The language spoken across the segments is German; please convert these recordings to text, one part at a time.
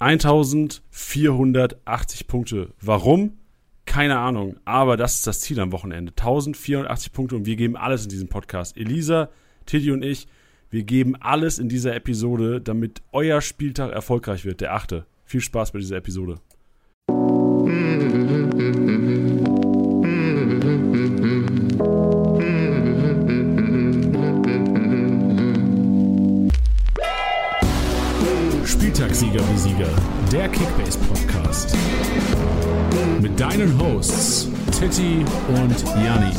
1480 Punkte. Warum? Keine Ahnung. Aber das ist das Ziel am Wochenende. 1480 Punkte und wir geben alles in diesem Podcast. Elisa, Titi und ich, wir geben alles in dieser Episode, damit euer Spieltag erfolgreich wird, der achte. Viel Spaß bei dieser Episode. Der Kickbase Podcast. Mit deinen Hosts Titti und Janni.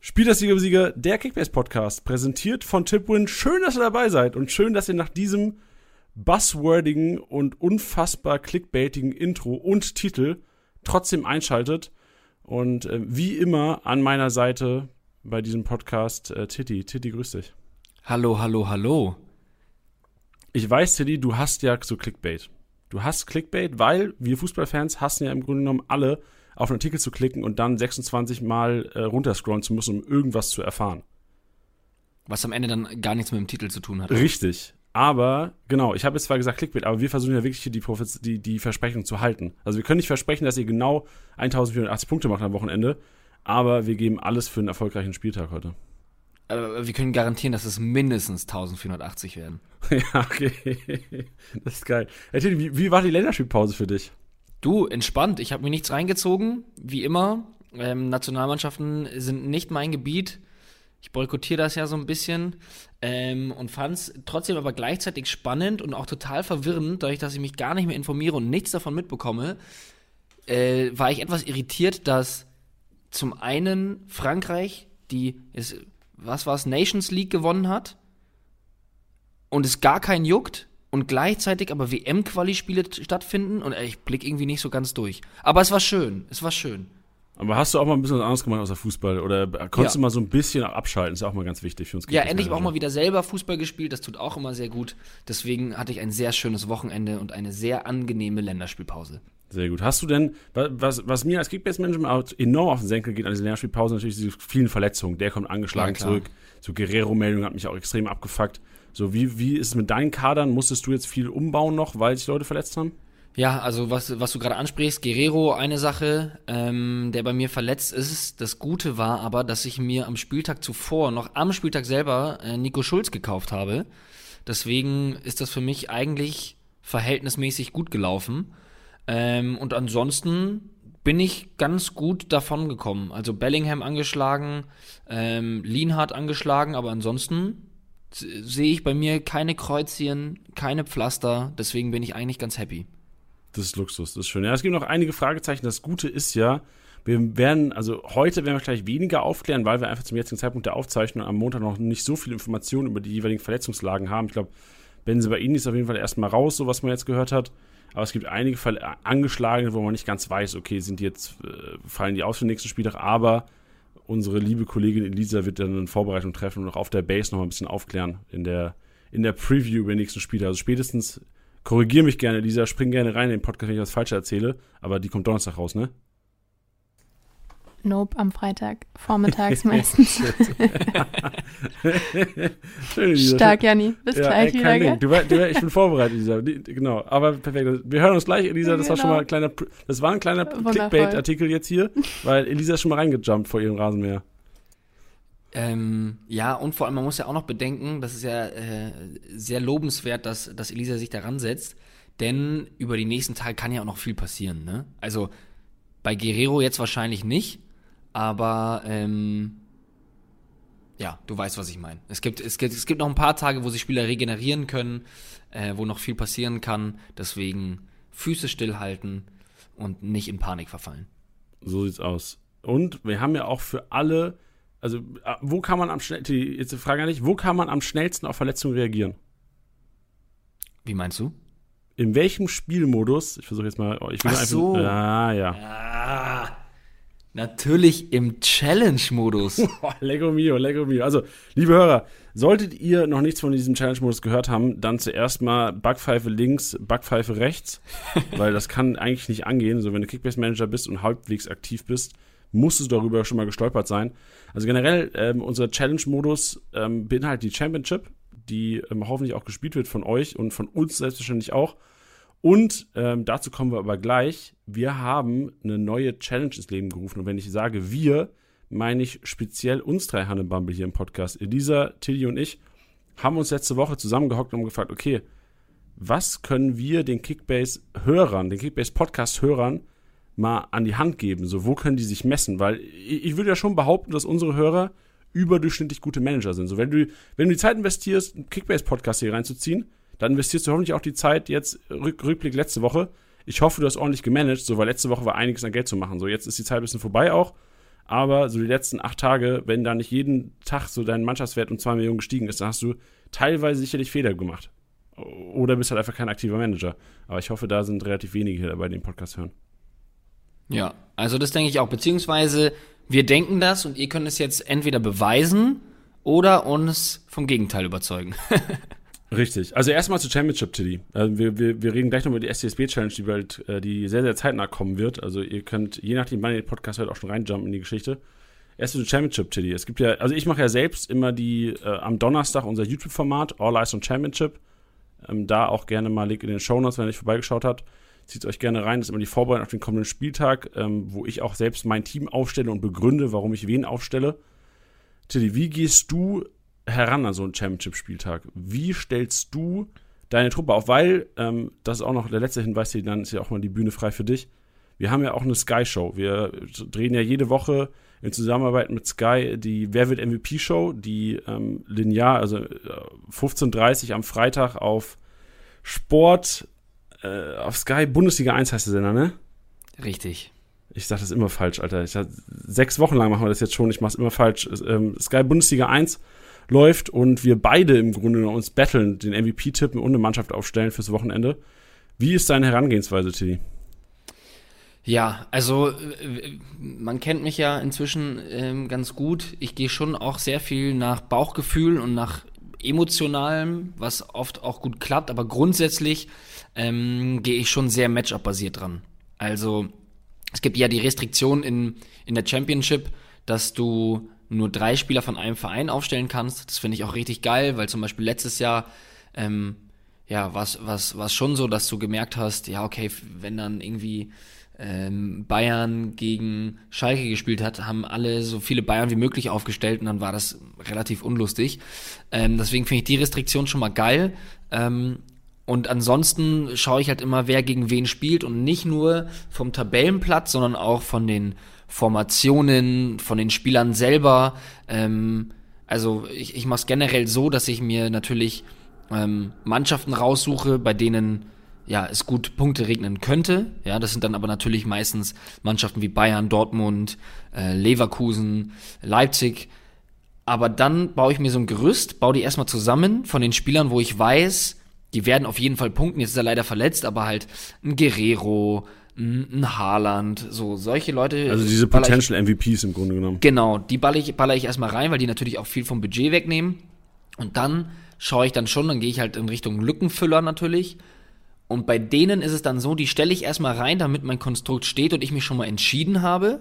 Spieltagssieger wie Sieger, der Kickbase Podcast, präsentiert von Tipwin. Schön, dass ihr dabei seid und schön, dass ihr nach diesem buzzwordigen und unfassbar clickbaitigen Intro und Titel trotzdem einschaltet. Und äh, wie immer an meiner Seite bei diesem Podcast äh, Titti. Titti, grüß dich. Hallo, hallo, hallo. Ich weiß, Titti, du hast ja so Clickbait. Du hast Clickbait, weil wir Fußballfans hassen ja im Grunde genommen alle, auf einen Artikel zu klicken und dann 26 Mal äh, runterscrollen zu müssen, um irgendwas zu erfahren. Was am Ende dann gar nichts mit dem Titel zu tun hat. Richtig. Aber, genau, ich habe jetzt zwar gesagt Clickbait, aber wir versuchen ja wirklich hier die, die, die Versprechung zu halten. Also wir können nicht versprechen, dass ihr genau 1480 Punkte macht am Wochenende, aber wir geben alles für einen erfolgreichen Spieltag heute. Aber wir können garantieren, dass es mindestens 1480 werden. ja, okay. Das ist geil. Tilly, wie, wie war die Länderspielpause für dich? Du, entspannt. Ich habe mir nichts reingezogen, wie immer. Ähm, Nationalmannschaften sind nicht mein Gebiet. Ich boykottiere das ja so ein bisschen ähm, und fand es trotzdem aber gleichzeitig spannend und auch total verwirrend, dadurch, dass ich mich gar nicht mehr informiere und nichts davon mitbekomme, äh, war ich etwas irritiert, dass zum einen Frankreich, die ist, was war es, Nations League gewonnen hat und es gar keinen juckt und gleichzeitig aber WM-Quali-Spiele stattfinden und ich blick irgendwie nicht so ganz durch. Aber es war schön, es war schön. Aber hast du auch mal ein bisschen was anderes gemacht außer Fußball? Oder konntest ja. du mal so ein bisschen abschalten? Ist auch mal ganz wichtig für uns. Ja, endlich auch mal wieder selber Fußball gespielt. Das tut auch immer sehr gut. Deswegen hatte ich ein sehr schönes Wochenende und eine sehr angenehme Länderspielpause. Sehr gut. Hast du denn, was, was mir als Kickbase-Manager enorm auf den Senkel geht an dieser Länderspielpause, natürlich diese vielen Verletzungen. Der kommt angeschlagen ja, zurück. So Guerrero-Meldung hat mich auch extrem abgefuckt. So, wie, wie ist es mit deinen Kadern? Musstest du jetzt viel umbauen noch, weil sich Leute verletzt haben? Ja, also was, was du gerade ansprichst, Guerrero, eine Sache, ähm, der bei mir verletzt ist. Das Gute war aber, dass ich mir am Spieltag zuvor, noch am Spieltag selber, äh, Nico Schulz gekauft habe. Deswegen ist das für mich eigentlich verhältnismäßig gut gelaufen. Ähm, und ansonsten bin ich ganz gut davon gekommen. Also Bellingham angeschlagen, ähm, Lienhardt angeschlagen, aber ansonsten sehe ich bei mir keine Kreuzchen, keine Pflaster. Deswegen bin ich eigentlich ganz happy. Das ist Luxus, das ist schön. Ja, es gibt noch einige Fragezeichen. Das Gute ist ja, wir werden, also heute werden wir gleich weniger aufklären, weil wir einfach zum jetzigen Zeitpunkt der Aufzeichnung am Montag noch nicht so viel Informationen über die jeweiligen Verletzungslagen haben. Ich glaube, Benze ist auf jeden Fall erstmal raus, so was man jetzt gehört hat. Aber es gibt einige Fall angeschlagene, wo man nicht ganz weiß, okay, sind die jetzt, äh, fallen die aus für den nächsten Spieltag, aber unsere liebe Kollegin Elisa wird dann eine Vorbereitung treffen und auch auf der Base noch mal ein bisschen aufklären in der, in der Preview über den nächsten Spieltag. Also spätestens Korrigier mich gerne, Lisa, spring gerne rein in den Podcast, wenn ich was falsch erzähle, aber die kommt Donnerstag raus, ne? Nope, am Freitag, vormittags meistens. Stark, Janni. Bis ja, gleich wieder. Ding. Du, du, ich bin vorbereitet, Lisa. Genau, aber perfekt. Wir hören uns gleich, Elisa. Das genau. war schon mal ein kleiner, das war ein kleiner Clickbait-Artikel jetzt hier, weil Elisa ist schon mal reingejumpt vor ihrem Rasenmäher. Ähm, ja, und vor allem, man muss ja auch noch bedenken, das ist ja äh, sehr lobenswert, dass, dass Elisa sich daran setzt, denn über die nächsten Tage kann ja auch noch viel passieren. Ne? Also bei Guerrero jetzt wahrscheinlich nicht, aber ähm, ja, du weißt, was ich meine. Es gibt, es, gibt, es gibt noch ein paar Tage, wo sich Spieler regenerieren können, äh, wo noch viel passieren kann. Deswegen Füße stillhalten und nicht in Panik verfallen. So sieht's aus. Und wir haben ja auch für alle also, äh, wo kann man am schnellsten, jetzt die Frage an dich, wo kann man am schnellsten auf Verletzungen reagieren? Wie meinst du? In welchem Spielmodus, ich versuche jetzt mal, oh, ich will Ach so. Einfach, ah, ja. Ah, natürlich im Challenge-Modus. Lego mio, Lego mio. Also, liebe Hörer, solltet ihr noch nichts von diesem Challenge-Modus gehört haben, dann zuerst mal Backpfeife links, Backpfeife rechts, weil das kann eigentlich nicht angehen. So, wenn du Kickbase-Manager bist und halbwegs aktiv bist, musstest du darüber schon mal gestolpert sein. Also generell, ähm, unser Challenge-Modus ähm, beinhaltet die Championship, die ähm, hoffentlich auch gespielt wird von euch und von uns selbstverständlich auch. Und ähm, dazu kommen wir aber gleich. Wir haben eine neue Challenge ins Leben gerufen. Und wenn ich sage wir, meine ich speziell uns drei Hannebumble hier im Podcast. Elisa, Tilly und ich haben uns letzte Woche zusammengehockt und gefragt, okay, was können wir den Kickbase-Hörern, den Kickbase-Podcast-Hörern mal an die Hand geben? So, wo können die sich messen? Weil ich, ich würde ja schon behaupten, dass unsere Hörer überdurchschnittlich gute Manager sind. So, wenn du, wenn du die Zeit investierst, einen Kickbase-Podcast hier reinzuziehen, dann investierst du hoffentlich auch die Zeit jetzt, Rück, Rückblick letzte Woche. Ich hoffe, du hast ordentlich gemanagt, so, weil letzte Woche war einiges an Geld zu machen. So, jetzt ist die Zeit ein bisschen vorbei auch. Aber so die letzten acht Tage, wenn da nicht jeden Tag so dein Mannschaftswert um zwei Millionen gestiegen ist, dann hast du teilweise sicherlich Fehler gemacht. Oder bist halt einfach kein aktiver Manager. Aber ich hoffe, da sind relativ wenige hier dabei, die den Podcast hören. Ja, also das denke ich auch. Beziehungsweise wir denken das und ihr könnt es jetzt entweder beweisen oder uns vom Gegenteil überzeugen. Richtig. Also erstmal zur Championship, Tilly. Also wir, wir, wir reden gleich noch über die SCSB Challenge, die, bald, äh, die sehr, sehr zeitnah kommen wird. Also ihr könnt, je nachdem, wann ihr den Podcast hört, auch schon reinjumpen in die Geschichte. Erst zur Championship, Tilly. Es gibt ja, also ich mache ja selbst immer die, äh, am Donnerstag unser YouTube-Format, All Eyes on Championship. Ähm, da auch gerne mal Link in den Show Notes, wenn ihr nicht vorbeigeschaut habt. Zieht euch gerne rein. Das ist immer die Vorbereitung auf den kommenden Spieltag, ähm, wo ich auch selbst mein Team aufstelle und begründe, warum ich wen aufstelle. Tilly, wie gehst du heran an so einen Championship-Spieltag? Wie stellst du deine Truppe auf? Weil, ähm, das ist auch noch der letzte Hinweis, hier, dann ist ja auch mal die Bühne frei für dich. Wir haben ja auch eine Sky-Show. Wir drehen ja jede Woche in Zusammenarbeit mit Sky die Wer wird MVP-Show, die ähm, linear, also äh, 15.30 am Freitag auf Sport äh, auf Sky Bundesliga 1 heißt der Sender, ne? Richtig. Ich sag das immer falsch, Alter. Ich, sechs Wochen lang machen wir das jetzt schon. Ich mach's immer falsch. Ähm, Sky Bundesliga 1 läuft und wir beide im Grunde uns battlen, den MVP tippen und eine Mannschaft aufstellen fürs Wochenende. Wie ist deine Herangehensweise, Tilly? Ja, also man kennt mich ja inzwischen ähm, ganz gut. Ich gehe schon auch sehr viel nach Bauchgefühl und nach emotionalem, was oft auch gut klappt, aber grundsätzlich ähm, gehe ich schon sehr Matchup-basiert dran. Also es gibt ja die Restriktion in, in der Championship, dass du nur drei Spieler von einem Verein aufstellen kannst. Das finde ich auch richtig geil, weil zum Beispiel letztes Jahr ähm, ja, was was was schon so, dass du gemerkt hast, ja okay, wenn dann irgendwie ähm, Bayern gegen Schalke gespielt hat, haben alle so viele Bayern wie möglich aufgestellt und dann war das relativ unlustig. Ähm, deswegen finde ich die Restriktion schon mal geil. Ähm, und ansonsten schaue ich halt immer, wer gegen wen spielt und nicht nur vom Tabellenplatz, sondern auch von den Formationen, von den Spielern selber. Ähm, also ich, ich mache es generell so, dass ich mir natürlich ähm, Mannschaften raussuche, bei denen ja, es gut Punkte regnen könnte. Ja, das sind dann aber natürlich meistens Mannschaften wie Bayern, Dortmund, äh, Leverkusen, Leipzig. Aber dann baue ich mir so ein Gerüst, baue die erstmal zusammen von den Spielern, wo ich weiß, die werden auf jeden Fall punkten. Jetzt ist er leider verletzt, aber halt ein Guerrero, ein Haaland, so solche Leute. Also diese Potential ich, MVPs im Grunde genommen. Genau, die baller ich, baller ich erstmal rein, weil die natürlich auch viel vom Budget wegnehmen. Und dann schaue ich dann schon, dann gehe ich halt in Richtung Lückenfüller natürlich. Und bei denen ist es dann so, die stelle ich erstmal rein, damit mein Konstrukt steht und ich mich schon mal entschieden habe.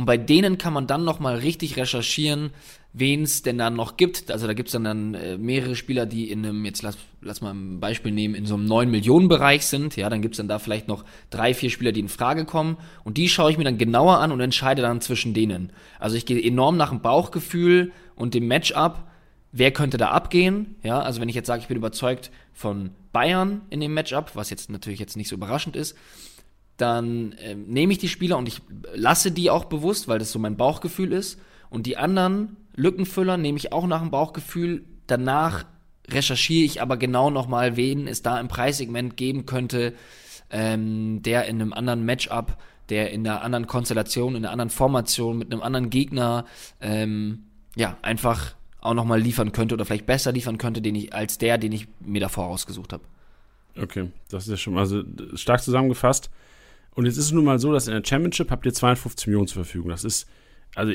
Und bei denen kann man dann nochmal richtig recherchieren, wen es denn dann noch gibt. Also da gibt es dann, dann äh, mehrere Spieler, die in einem, jetzt lass, lass mal ein Beispiel nehmen, in so einem 9 Millionen Bereich sind. Ja, dann gibt es dann da vielleicht noch drei, vier Spieler, die in Frage kommen. Und die schaue ich mir dann genauer an und entscheide dann zwischen denen. Also ich gehe enorm nach dem Bauchgefühl und dem Matchup. Wer könnte da abgehen? Ja, also wenn ich jetzt sage, ich bin überzeugt von Bayern in dem Matchup, was jetzt natürlich jetzt nicht so überraschend ist, dann äh, nehme ich die Spieler und ich lasse die auch bewusst, weil das so mein Bauchgefühl ist. Und die anderen Lückenfüller nehme ich auch nach dem Bauchgefühl. Danach recherchiere ich aber genau nochmal, wen es da im Preissegment geben könnte, ähm, der in einem anderen Matchup, der in einer anderen Konstellation, in einer anderen Formation, mit einem anderen Gegner, ähm, ja, einfach auch nochmal liefern könnte oder vielleicht besser liefern könnte, den ich, als der, den ich mir davor ausgesucht habe. Okay, das ist ja schon mal also stark zusammengefasst. Und jetzt ist es nun mal so, dass in der Championship habt ihr 52 Millionen zur Verfügung. Das ist, also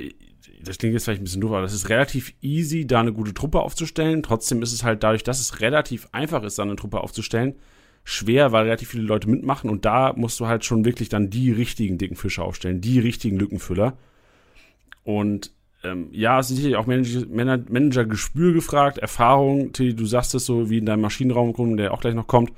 das klingt jetzt vielleicht ein bisschen doof, aber das ist relativ easy, da eine gute Truppe aufzustellen. Trotzdem ist es halt dadurch, dass es relativ einfach ist, da eine Truppe aufzustellen, schwer, weil relativ viele Leute mitmachen und da musst du halt schon wirklich dann die richtigen dicken Fische aufstellen, die richtigen Lückenfüller. Und ähm, ja, es ist sicherlich auch Manager-Gespür gefragt, Erfahrung. Tilly, du sagst es so wie in deinem Maschinenraum, der auch gleich noch kommt.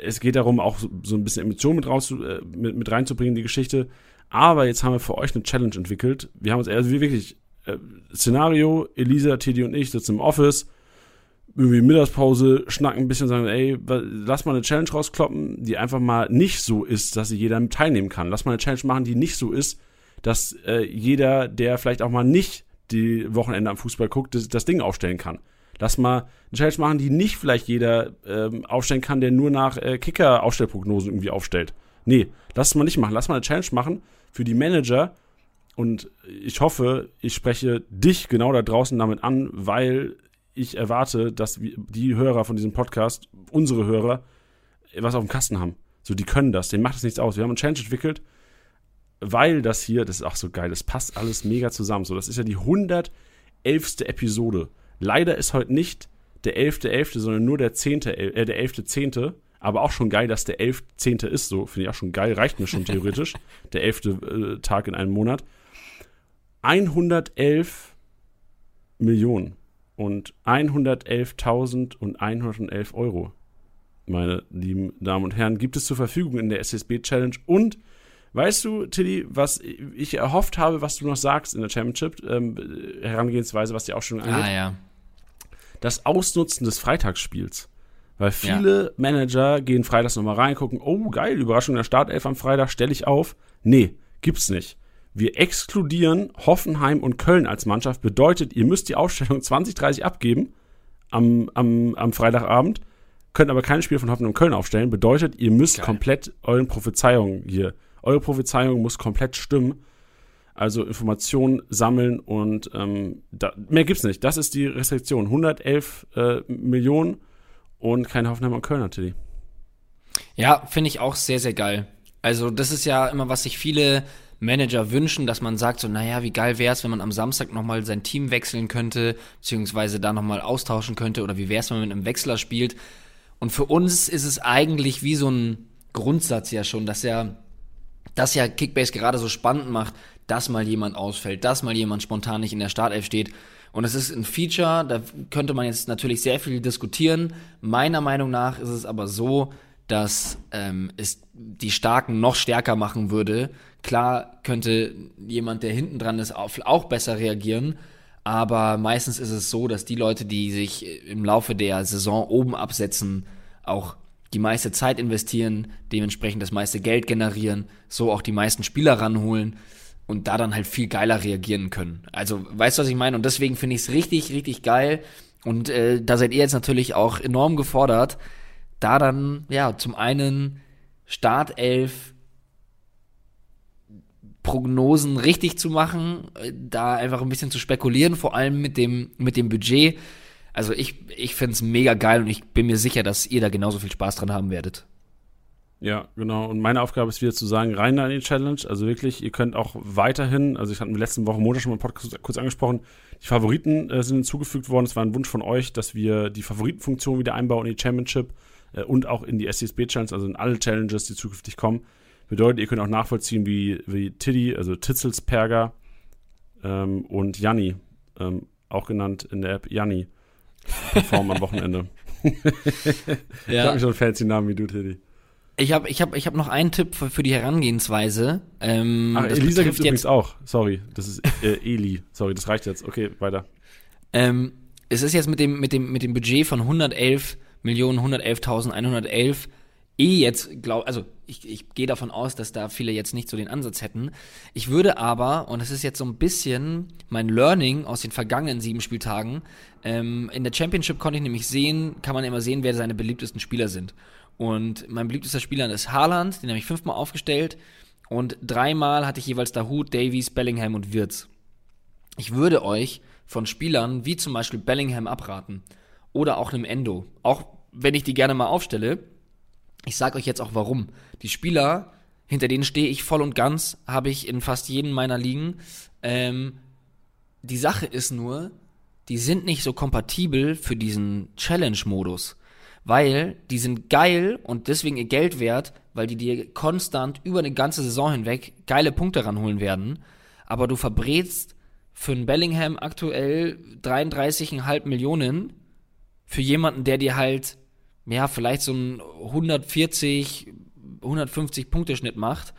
Es geht darum, auch so, ein bisschen Emotionen mit, raus, äh, mit, mit reinzubringen in die Geschichte. Aber jetzt haben wir für euch eine Challenge entwickelt. Wir haben uns also wirklich äh, Szenario, Elisa, Teddy und ich sitzen im Office, irgendwie Mittagspause, schnacken ein bisschen, sagen, ey, lass mal eine Challenge rauskloppen, die einfach mal nicht so ist, dass sie jeder teilnehmen kann. Lass mal eine Challenge machen, die nicht so ist, dass äh, jeder, der vielleicht auch mal nicht die Wochenende am Fußball guckt, das, das Ding aufstellen kann. Lass mal eine Challenge machen, die nicht vielleicht jeder ähm, aufstellen kann, der nur nach äh, Kicker-Aufstellprognosen irgendwie aufstellt. Nee, lass es mal nicht machen. Lass mal eine Challenge machen für die Manager. Und ich hoffe, ich spreche dich genau da draußen damit an, weil ich erwarte, dass die Hörer von diesem Podcast, unsere Hörer, was auf dem Kasten haben. So, die können das, denen macht es nichts aus. Wir haben eine Challenge entwickelt, weil das hier, das ist auch so geil, das passt alles mega zusammen. So, das ist ja die 111. Episode. Leider ist heute nicht der 11.11., .11., sondern nur der 10., äh, der 11.10., aber auch schon geil, dass der 11.10. ist, so finde ich auch schon geil, reicht mir schon theoretisch, der 11. Äh, Tag in einem Monat. 111 Millionen und 111.000 und 111 Euro, meine lieben Damen und Herren, gibt es zur Verfügung in der SSB Challenge und Weißt du, Tilly, was ich erhofft habe, was du noch sagst in der Championship, ähm, Herangehensweise, was die Ausstellung angeht? Ah, ja. Das Ausnutzen des Freitagsspiels. Weil viele ja. Manager gehen freitags nochmal rein, gucken, oh geil, Überraschung der Startelf am Freitag, stelle ich auf. Nee, gibt's nicht. Wir exkludieren Hoffenheim und Köln als Mannschaft. Bedeutet, ihr müsst die Aufstellung 2030 abgeben am, am, am Freitagabend, könnt aber kein Spiel von Hoffenheim und Köln aufstellen. Bedeutet, ihr müsst geil. komplett euren Prophezeiungen hier eure Prophezeiung muss komplett stimmen. Also Informationen sammeln und ähm, da, mehr gibt's nicht. Das ist die Restriktion. 111 äh, Millionen und keine Hoffenheimer und Köln natürlich. Ja, finde ich auch sehr, sehr geil. Also das ist ja immer, was sich viele Manager wünschen, dass man sagt so, naja, wie geil wäre es, wenn man am Samstag nochmal sein Team wechseln könnte, beziehungsweise da nochmal austauschen könnte oder wie wäre es, wenn man mit einem Wechsler spielt. Und für uns ist es eigentlich wie so ein Grundsatz ja schon, dass ja das ja Kickbase gerade so spannend macht, dass mal jemand ausfällt, dass mal jemand spontan nicht in der Startelf steht. Und es ist ein Feature, da könnte man jetzt natürlich sehr viel diskutieren. Meiner Meinung nach ist es aber so, dass ähm, es die Starken noch stärker machen würde. Klar könnte jemand, der hinten dran ist, auch besser reagieren. Aber meistens ist es so, dass die Leute, die sich im Laufe der Saison oben absetzen, auch die meiste Zeit investieren, dementsprechend das meiste Geld generieren, so auch die meisten Spieler ranholen und da dann halt viel geiler reagieren können. Also, weißt du, was ich meine? Und deswegen finde ich es richtig, richtig geil. Und äh, da seid ihr jetzt natürlich auch enorm gefordert, da dann, ja, zum einen Startelf Prognosen richtig zu machen, äh, da einfach ein bisschen zu spekulieren, vor allem mit dem, mit dem Budget. Also ich, ich finde es mega geil und ich bin mir sicher, dass ihr da genauso viel Spaß dran haben werdet. Ja, genau. Und meine Aufgabe ist wieder zu sagen, rein in die Challenge. Also wirklich, ihr könnt auch weiterhin, also ich hatte in der letzten Woche Montag schon mal Podcast kurz angesprochen, die Favoriten äh, sind hinzugefügt worden. Es war ein Wunsch von euch, dass wir die Favoritenfunktion wieder einbauen in die Championship äh, und auch in die SCSB Challenge, also in alle Challenges, die zukünftig kommen. Bedeutet, ihr könnt auch nachvollziehen, wie, wie Tiddy, also Titzelsperger ähm, und Janni, ähm, auch genannt in der App Janni, performen am Wochenende. ja. Ich habe schon fancy Namen wie du, Teddy. Ich habe ich hab, ich hab noch einen Tipp für, für die Herangehensweise. Ähm, Ach, Elisa gibt übrigens auch. Sorry, das ist äh, Eli. Sorry, das reicht jetzt. Okay, weiter. Ähm, es ist jetzt mit dem, mit dem, mit dem Budget von 111 Millionen, 111.111 eh jetzt, glaub, also ich, ich gehe davon aus, dass da viele jetzt nicht so den Ansatz hätten. Ich würde aber, und das ist jetzt so ein bisschen mein Learning aus den vergangenen sieben Spieltagen, ähm, in der Championship konnte ich nämlich sehen, kann man immer sehen, wer seine beliebtesten Spieler sind. Und mein beliebtester Spieler ist Haaland, den habe ich fünfmal aufgestellt. Und dreimal hatte ich jeweils Dahut, Davies, Bellingham und Wirtz. Ich würde euch von Spielern wie zum Beispiel Bellingham abraten. Oder auch einem Endo. Auch wenn ich die gerne mal aufstelle, ich sage euch jetzt auch warum. Die Spieler, hinter denen stehe ich voll und ganz, habe ich in fast jedem meiner Ligen. Ähm, die Sache ist nur, die sind nicht so kompatibel für diesen Challenge-Modus. Weil die sind geil und deswegen ihr Geld wert, weil die dir konstant über eine ganze Saison hinweg geile Punkte ranholen werden. Aber du verbrätst für einen Bellingham aktuell 33,5 Millionen für jemanden, der dir halt, ja, vielleicht so einen 140, 150 Punkte Schnitt macht,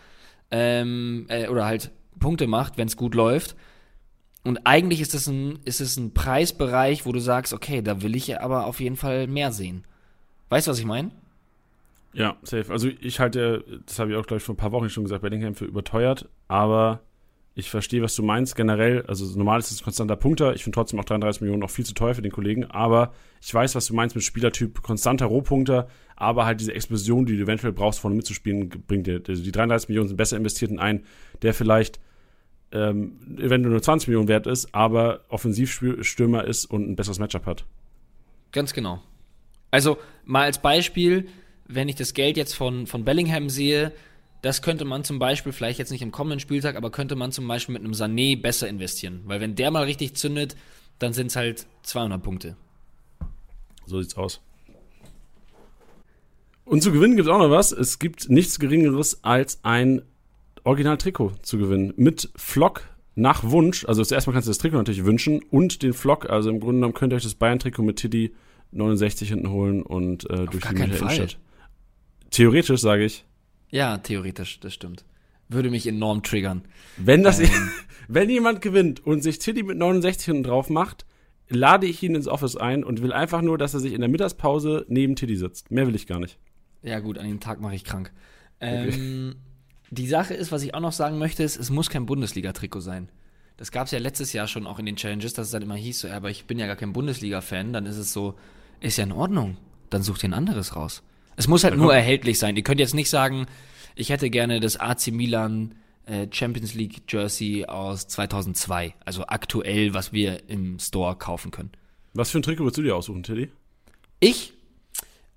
ähm, äh, oder halt Punkte macht, wenn es gut läuft. Und eigentlich ist es ein, ist es ein Preisbereich, wo du sagst, okay, da will ich aber auf jeden Fall mehr sehen. Weißt du, was ich meine? Ja, safe. Also ich halte, das habe ich auch, glaube ich, vor ein paar Wochen schon gesagt, Bellingham für überteuert, aber ich verstehe, was du meinst. Generell, also normal ist es ein konstanter Punkter. Ich finde trotzdem auch 33 Millionen noch viel zu teuer für den Kollegen, aber ich weiß, was du meinst mit Spielertyp konstanter Rohpunkter, aber halt diese Explosion, die du eventuell brauchst, vorne mitzuspielen, bringt dir. Also die 33 Millionen sind besser investiert in einen, der vielleicht ähm, eventuell nur 20 Millionen wert ist, aber Offensivstürmer ist und ein besseres Matchup hat. Ganz genau. Also mal als Beispiel, wenn ich das Geld jetzt von, von Bellingham sehe, das könnte man zum Beispiel, vielleicht jetzt nicht im kommenden Spieltag, aber könnte man zum Beispiel mit einem Sané besser investieren. Weil wenn der mal richtig zündet, dann sind es halt 200 Punkte. So sieht's aus. Und zu gewinnen gibt es auch noch was. Es gibt nichts Geringeres als ein Original-Trikot zu gewinnen. Mit Flock nach Wunsch. Also zuerst mal kannst du das Trikot natürlich wünschen und den Flock. Also im Grunde genommen könnt ihr euch das Bayern-Trikot mit Tiddy 69 hinten holen und äh, durch die Mitte Innenstadt. Theoretisch sage ich. Ja, theoretisch, das stimmt. Würde mich enorm triggern. Wenn das, ähm. wenn jemand gewinnt und sich Tiddy mit 69 hinten drauf macht, lade ich ihn ins Office ein und will einfach nur, dass er sich in der Mittagspause neben Tiddy sitzt. Mehr will ich gar nicht. Ja, gut, an dem Tag mache ich krank. Ähm, okay. Die Sache ist, was ich auch noch sagen möchte, ist, es muss kein Bundesliga-Trikot sein. Das gab es ja letztes Jahr schon auch in den Challenges, dass es dann immer hieß, so, aber ich bin ja gar kein Bundesliga-Fan. Dann ist es so, ist ja in Ordnung. Dann sucht ihr ein anderes raus. Es muss halt nur erhältlich sein. Ihr könnt jetzt nicht sagen, ich hätte gerne das AC Milan äh, Champions League Jersey aus 2002. Also aktuell, was wir im Store kaufen können. Was für ein Trikot würdest du dir aussuchen, Teddy? Ich?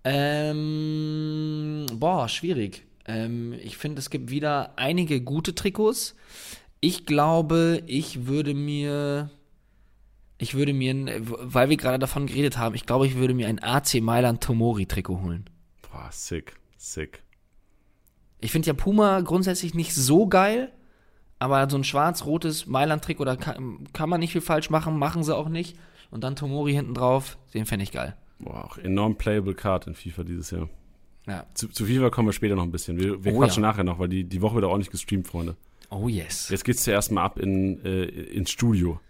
Ähm, boah, schwierig. Ähm, ich finde, es gibt wieder einige gute Trikots. Ich glaube, ich würde mir, ich würde mir, weil wir gerade davon geredet haben, ich glaube, ich würde mir ein AC Mailand Tomori Trikot holen. Boah, sick, sick. Ich finde ja Puma grundsätzlich nicht so geil, aber so ein schwarz-rotes Mailand-Trikot, da kann, kann, man nicht viel falsch machen, machen sie auch nicht. Und dann Tomori hinten drauf, den fände ich geil. Boah, auch enorm playable Card in FIFA dieses Jahr. Ja. Zu, zu FIFA kommen wir später noch ein bisschen. Wir, wir oh, quatschen ja. nachher noch, weil die, die Woche wird auch ordentlich gestreamt, Freunde. Oh yes. Jetzt geht's zuerst mal ab in, äh, ins Studio.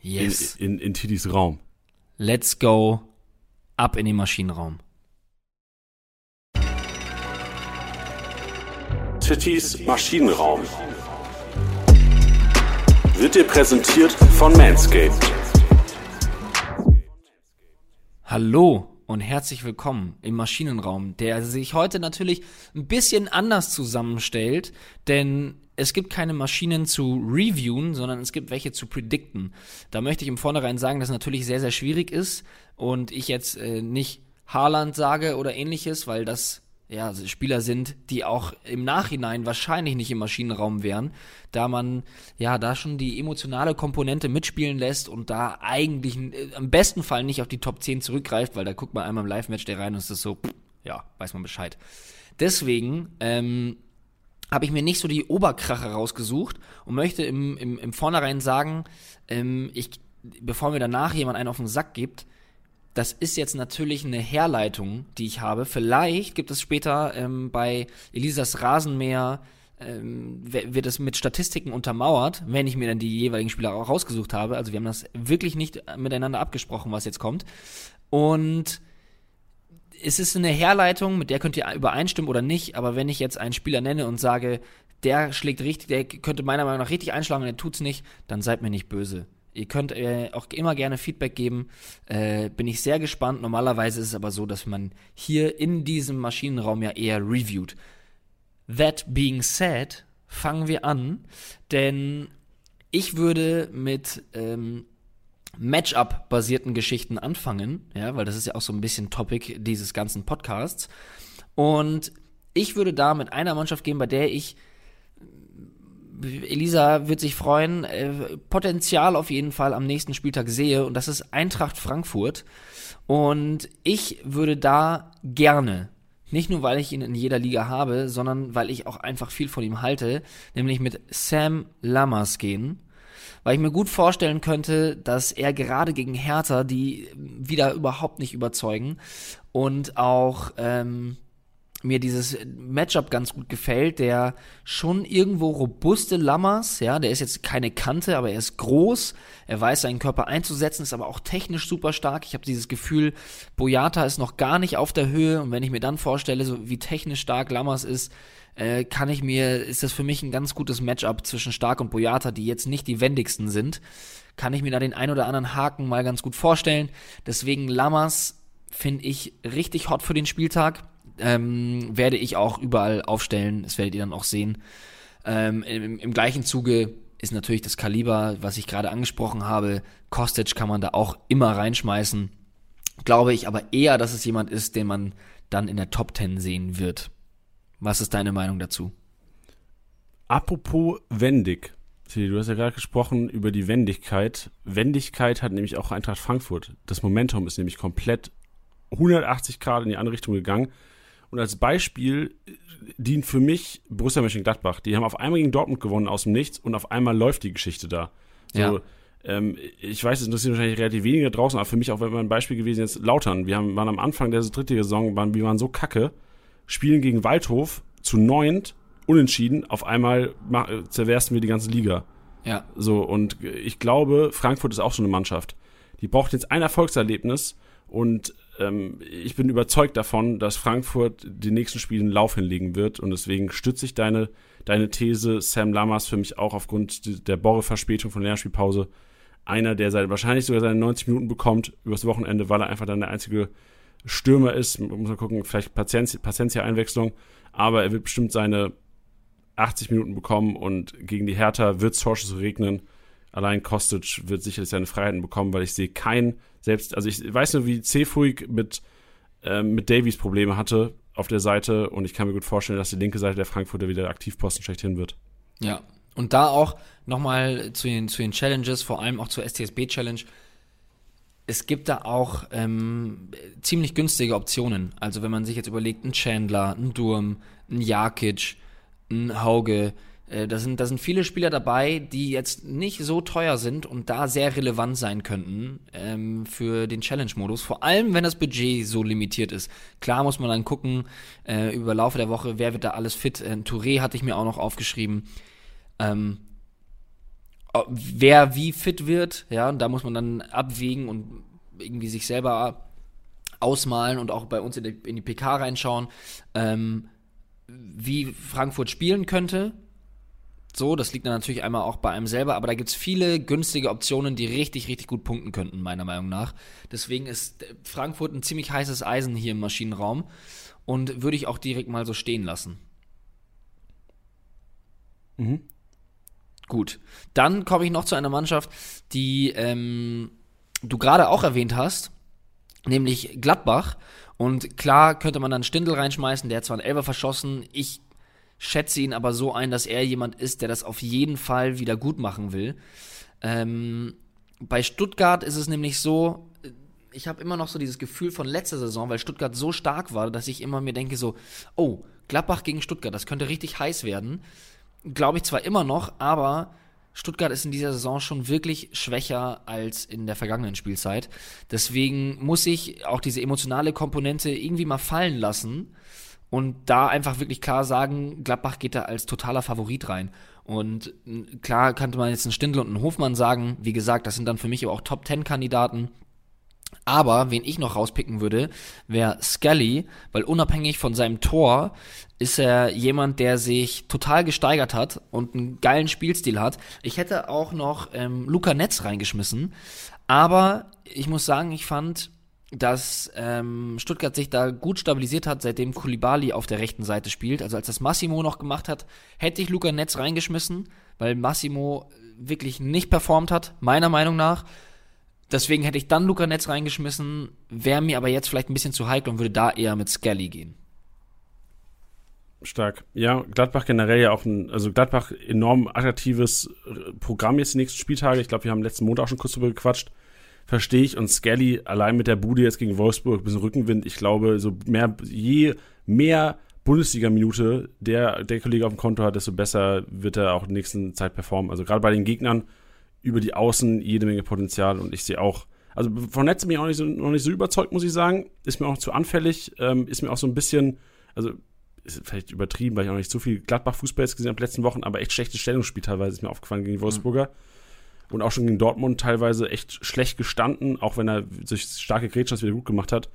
Yes. In, in, in Tiddys Raum. Let's go ab in den Maschinenraum. Tittys Maschinenraum. Wird dir präsentiert von Manscaped. Hallo und herzlich willkommen im Maschinenraum, der sich heute natürlich ein bisschen anders zusammenstellt, denn es gibt keine Maschinen zu reviewen, sondern es gibt welche zu predikten. Da möchte ich im Vornherein sagen, dass es natürlich sehr, sehr schwierig ist und ich jetzt äh, nicht Haaland sage oder ähnliches, weil das ja, Spieler sind, die auch im Nachhinein wahrscheinlich nicht im Maschinenraum wären, da man ja da schon die emotionale Komponente mitspielen lässt und da eigentlich äh, im besten Fall nicht auf die Top 10 zurückgreift, weil da guckt man einmal im Live-Match der rein und ist so, pff, ja, weiß man Bescheid. Deswegen ähm, habe ich mir nicht so die Oberkrache rausgesucht und möchte im, im, im Vornherein sagen, ähm, ich, bevor mir danach jemand einen auf den Sack gibt, das ist jetzt natürlich eine Herleitung, die ich habe. Vielleicht gibt es später ähm, bei Elisas Rasenmäher ähm, wird es mit Statistiken untermauert, wenn ich mir dann die jeweiligen Spieler auch rausgesucht habe. Also wir haben das wirklich nicht miteinander abgesprochen, was jetzt kommt. Und es ist eine Herleitung, mit der könnt ihr übereinstimmen oder nicht, aber wenn ich jetzt einen Spieler nenne und sage, der schlägt richtig, der könnte meiner Meinung nach richtig einschlagen und er tut's nicht, dann seid mir nicht böse. Ihr könnt äh, auch immer gerne Feedback geben. Äh, bin ich sehr gespannt. Normalerweise ist es aber so, dass man hier in diesem Maschinenraum ja eher reviewt. That being said, fangen wir an, denn ich würde mit ähm, Matchup-basierten Geschichten anfangen, ja, weil das ist ja auch so ein bisschen Topic dieses ganzen Podcasts. Und ich würde da mit einer Mannschaft gehen, bei der ich Elisa wird sich freuen, äh, Potenzial auf jeden Fall am nächsten Spieltag sehe und das ist Eintracht Frankfurt. Und ich würde da gerne, nicht nur weil ich ihn in jeder Liga habe, sondern weil ich auch einfach viel von ihm halte, nämlich mit Sam Lammers gehen. weil ich mir gut vorstellen könnte, dass er gerade gegen Hertha, die wieder überhaupt nicht überzeugen und auch ähm, mir dieses Matchup ganz gut gefällt, der schon irgendwo robuste Lammers, ja, der ist jetzt keine Kante, aber er ist groß, er weiß seinen Körper einzusetzen, ist aber auch technisch super stark. Ich habe dieses Gefühl, Boyata ist noch gar nicht auf der Höhe und wenn ich mir dann vorstelle, so wie technisch stark Lammers ist, äh, kann ich mir, ist das für mich ein ganz gutes Matchup zwischen Stark und Boyata, die jetzt nicht die wendigsten sind, kann ich mir da den ein oder anderen Haken mal ganz gut vorstellen. Deswegen Lammers finde ich richtig hot für den Spieltag ähm, werde ich auch überall aufstellen. Das werdet ihr dann auch sehen. Ähm, im, Im gleichen Zuge ist natürlich das Kaliber, was ich gerade angesprochen habe. Kostic kann man da auch immer reinschmeißen. Glaube ich aber eher, dass es jemand ist, den man dann in der Top 10 sehen wird. Was ist deine Meinung dazu? Apropos wendig. Du hast ja gerade gesprochen über die Wendigkeit. Wendigkeit hat nämlich auch Eintracht Frankfurt. Das Momentum ist nämlich komplett 180 Grad in die andere Richtung gegangen. Und als Beispiel äh, dient für mich Borussia Mönchengladbach. Die haben auf einmal gegen Dortmund gewonnen aus dem Nichts und auf einmal läuft die Geschichte da. So, ja. ähm, ich weiß, es interessiert wahrscheinlich relativ wenige draußen, aber für mich auch wenn ein Beispiel gewesen jetzt Lautern. Wir haben, waren am Anfang der dritten Saison, waren, wir waren so kacke, spielen gegen Waldhof zu neunt, unentschieden, auf einmal äh, zerwersten wir die ganze Liga. Ja. So, und ich glaube, Frankfurt ist auch so eine Mannschaft. Die braucht jetzt ein Erfolgserlebnis und ähm, ich bin überzeugt davon, dass Frankfurt die nächsten Spiele einen Lauf hinlegen wird und deswegen stütze ich deine, deine These. Sam Lammers für mich auch aufgrund der Borre-Verspätung von Lernspielpause einer, der seit, wahrscheinlich sogar seine 90 Minuten bekommt übers Wochenende, weil er einfach dann der einzige Stürmer ist. Muss man gucken, vielleicht Paciencia-Einwechslung, aber er wird bestimmt seine 80 Minuten bekommen und gegen die Hertha wird es Torschuss regnen. Allein Kostic wird sicherlich seine Freiheiten bekommen, weil ich sehe keinen selbst, also ich weiß nur, wie Cefuig mit, ähm, mit Davies Probleme hatte auf der Seite und ich kann mir gut vorstellen, dass die linke Seite der Frankfurter wieder Aktivposten schlechthin wird. Ja, und da auch nochmal zu den, zu den Challenges, vor allem auch zur STSB-Challenge. Es gibt da auch ähm, ziemlich günstige Optionen. Also wenn man sich jetzt überlegt, ein Chandler, ein Durm, ein Jakic, ein Hauge, äh, da sind, da sind viele Spieler dabei, die jetzt nicht so teuer sind und da sehr relevant sein könnten ähm, für den Challenge-Modus. Vor allem, wenn das Budget so limitiert ist. Klar muss man dann gucken, äh, über Laufe der Woche, wer wird da alles fit. Äh, Touré hatte ich mir auch noch aufgeschrieben. Ähm, wer wie fit wird, ja, und da muss man dann abwägen und irgendwie sich selber ausmalen und auch bei uns in die, in die PK reinschauen, ähm, wie Frankfurt spielen könnte so, das liegt dann natürlich einmal auch bei einem selber, aber da gibt es viele günstige Optionen, die richtig, richtig gut punkten könnten, meiner Meinung nach. Deswegen ist Frankfurt ein ziemlich heißes Eisen hier im Maschinenraum und würde ich auch direkt mal so stehen lassen. Mhm. Gut. Dann komme ich noch zu einer Mannschaft, die ähm, du gerade auch erwähnt hast, nämlich Gladbach. Und klar könnte man dann Stindel reinschmeißen, der hat zwar einen Elber verschossen. Ich schätze ihn aber so ein, dass er jemand ist, der das auf jeden Fall wieder gut machen will. Ähm, bei Stuttgart ist es nämlich so, ich habe immer noch so dieses Gefühl von letzter Saison, weil Stuttgart so stark war, dass ich immer mir denke so, oh, Gladbach gegen Stuttgart, das könnte richtig heiß werden. Glaube ich zwar immer noch, aber Stuttgart ist in dieser Saison schon wirklich schwächer als in der vergangenen Spielzeit. Deswegen muss ich auch diese emotionale Komponente irgendwie mal fallen lassen und da einfach wirklich klar sagen, Gladbach geht da als totaler Favorit rein. Und klar könnte man jetzt einen Stindl und einen Hofmann sagen. Wie gesagt, das sind dann für mich aber auch Top-10-Kandidaten. Aber wen ich noch rauspicken würde, wäre Scully, weil unabhängig von seinem Tor ist er jemand, der sich total gesteigert hat und einen geilen Spielstil hat. Ich hätte auch noch ähm, Luca Netz reingeschmissen, aber ich muss sagen, ich fand dass ähm, Stuttgart sich da gut stabilisiert hat, seitdem Kulibali auf der rechten Seite spielt. Also als das Massimo noch gemacht hat, hätte ich Luca Netz reingeschmissen, weil Massimo wirklich nicht performt hat, meiner Meinung nach. Deswegen hätte ich dann Luca Netz reingeschmissen, wäre mir aber jetzt vielleicht ein bisschen zu heikel und würde da eher mit Skelly gehen. Stark. Ja, Gladbach generell ja auch ein, also Gladbach enorm attraktives Programm jetzt die nächsten Spieltage. Ich glaube, wir haben letzten Montag auch schon kurz darüber gequatscht verstehe ich. Und Skelly allein mit der Bude jetzt gegen Wolfsburg, ein bisschen Rückenwind, ich glaube, so mehr, je mehr Bundesliga-Minute der, der Kollege auf dem Konto hat, desto besser wird er auch in der nächsten Zeit performen. Also gerade bei den Gegnern über die Außen jede Menge Potenzial und ich sehe auch, also von Netz bin ich auch nicht so, noch nicht so überzeugt, muss ich sagen. Ist mir auch zu anfällig, ähm, ist mir auch so ein bisschen, also ist vielleicht übertrieben, weil ich auch nicht so viel Gladbach-Fußball jetzt gesehen habe in den letzten Wochen, aber echt schlechtes Stellungsspiel teilweise ist mir aufgefallen gegen die Wolfsburger. Mhm. Und auch schon gegen Dortmund teilweise echt schlecht gestanden, auch wenn er sich starke Gretchen wieder gut gemacht hat,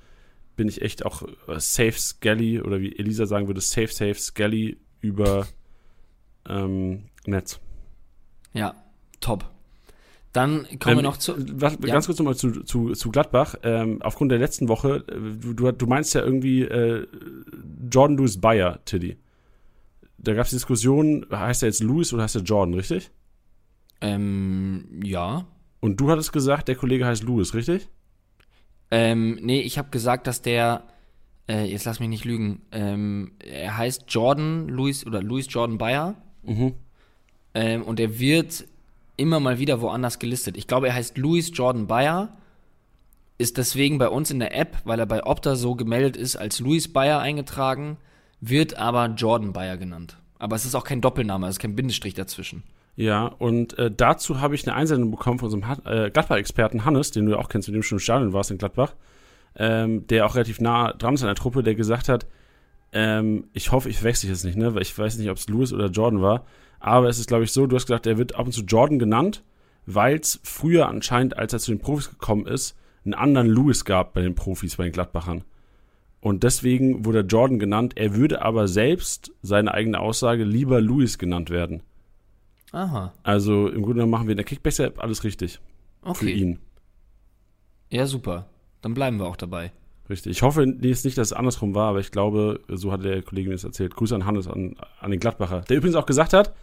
bin ich echt auch äh, safe Skelly oder wie Elisa sagen würde, safe, safe Skelly über ähm, Netz. Ja, top. Dann kommen ähm, wir noch zu. Was, ja. Ganz kurz nochmal zu, zu, zu Gladbach. Ähm, aufgrund der letzten Woche, äh, du, du, meinst ja irgendwie äh, Jordan Lewis Bayer, Tilly. Da gab es Diskussionen, heißt er jetzt Lewis oder heißt er Jordan, richtig? Ähm, ja. Und du hattest gesagt, der Kollege heißt Lewis, richtig? Ähm, nee, ich habe gesagt, dass der, äh, jetzt lass mich nicht lügen, ähm, er heißt Jordan Louis oder Louis Jordan Bayer. Mhm. Ähm, und er wird immer mal wieder woanders gelistet. Ich glaube, er heißt Louis Jordan Bayer, ist deswegen bei uns in der App, weil er bei Opta so gemeldet ist, als Louis Bayer eingetragen, wird aber Jordan Bayer genannt. Aber es ist auch kein Doppelname, es ist kein Bindestrich dazwischen. Ja, und äh, dazu habe ich eine Einsendung bekommen von unserem äh, Gladbach-Experten Hannes, den du ja auch kennst, mit dem du schon im Stadion warst in Gladbach, ähm, der auch relativ nah dran ist an der Truppe, der gesagt hat, ähm, ich hoffe, ich wechsle jetzt nicht, ne, weil ich weiß nicht, ob es Louis oder Jordan war, aber es ist, glaube ich, so, du hast gesagt, er wird ab und zu Jordan genannt, weil es früher anscheinend, als er zu den Profis gekommen ist, einen anderen Louis gab bei den Profis, bei den Gladbachern. Und deswegen wurde Jordan genannt. Er würde aber selbst, seine eigene Aussage, lieber Louis genannt werden. Aha. Also im Grunde genommen machen wir in der Kickbase-App alles richtig. Okay. Für ihn. Ja, super. Dann bleiben wir auch dabei. Richtig. Ich hoffe jetzt nicht, dass es andersrum war, aber ich glaube, so hat der Kollege mir das erzählt. Grüße an Hannes, an, an den Gladbacher. Der übrigens auch gesagt hat,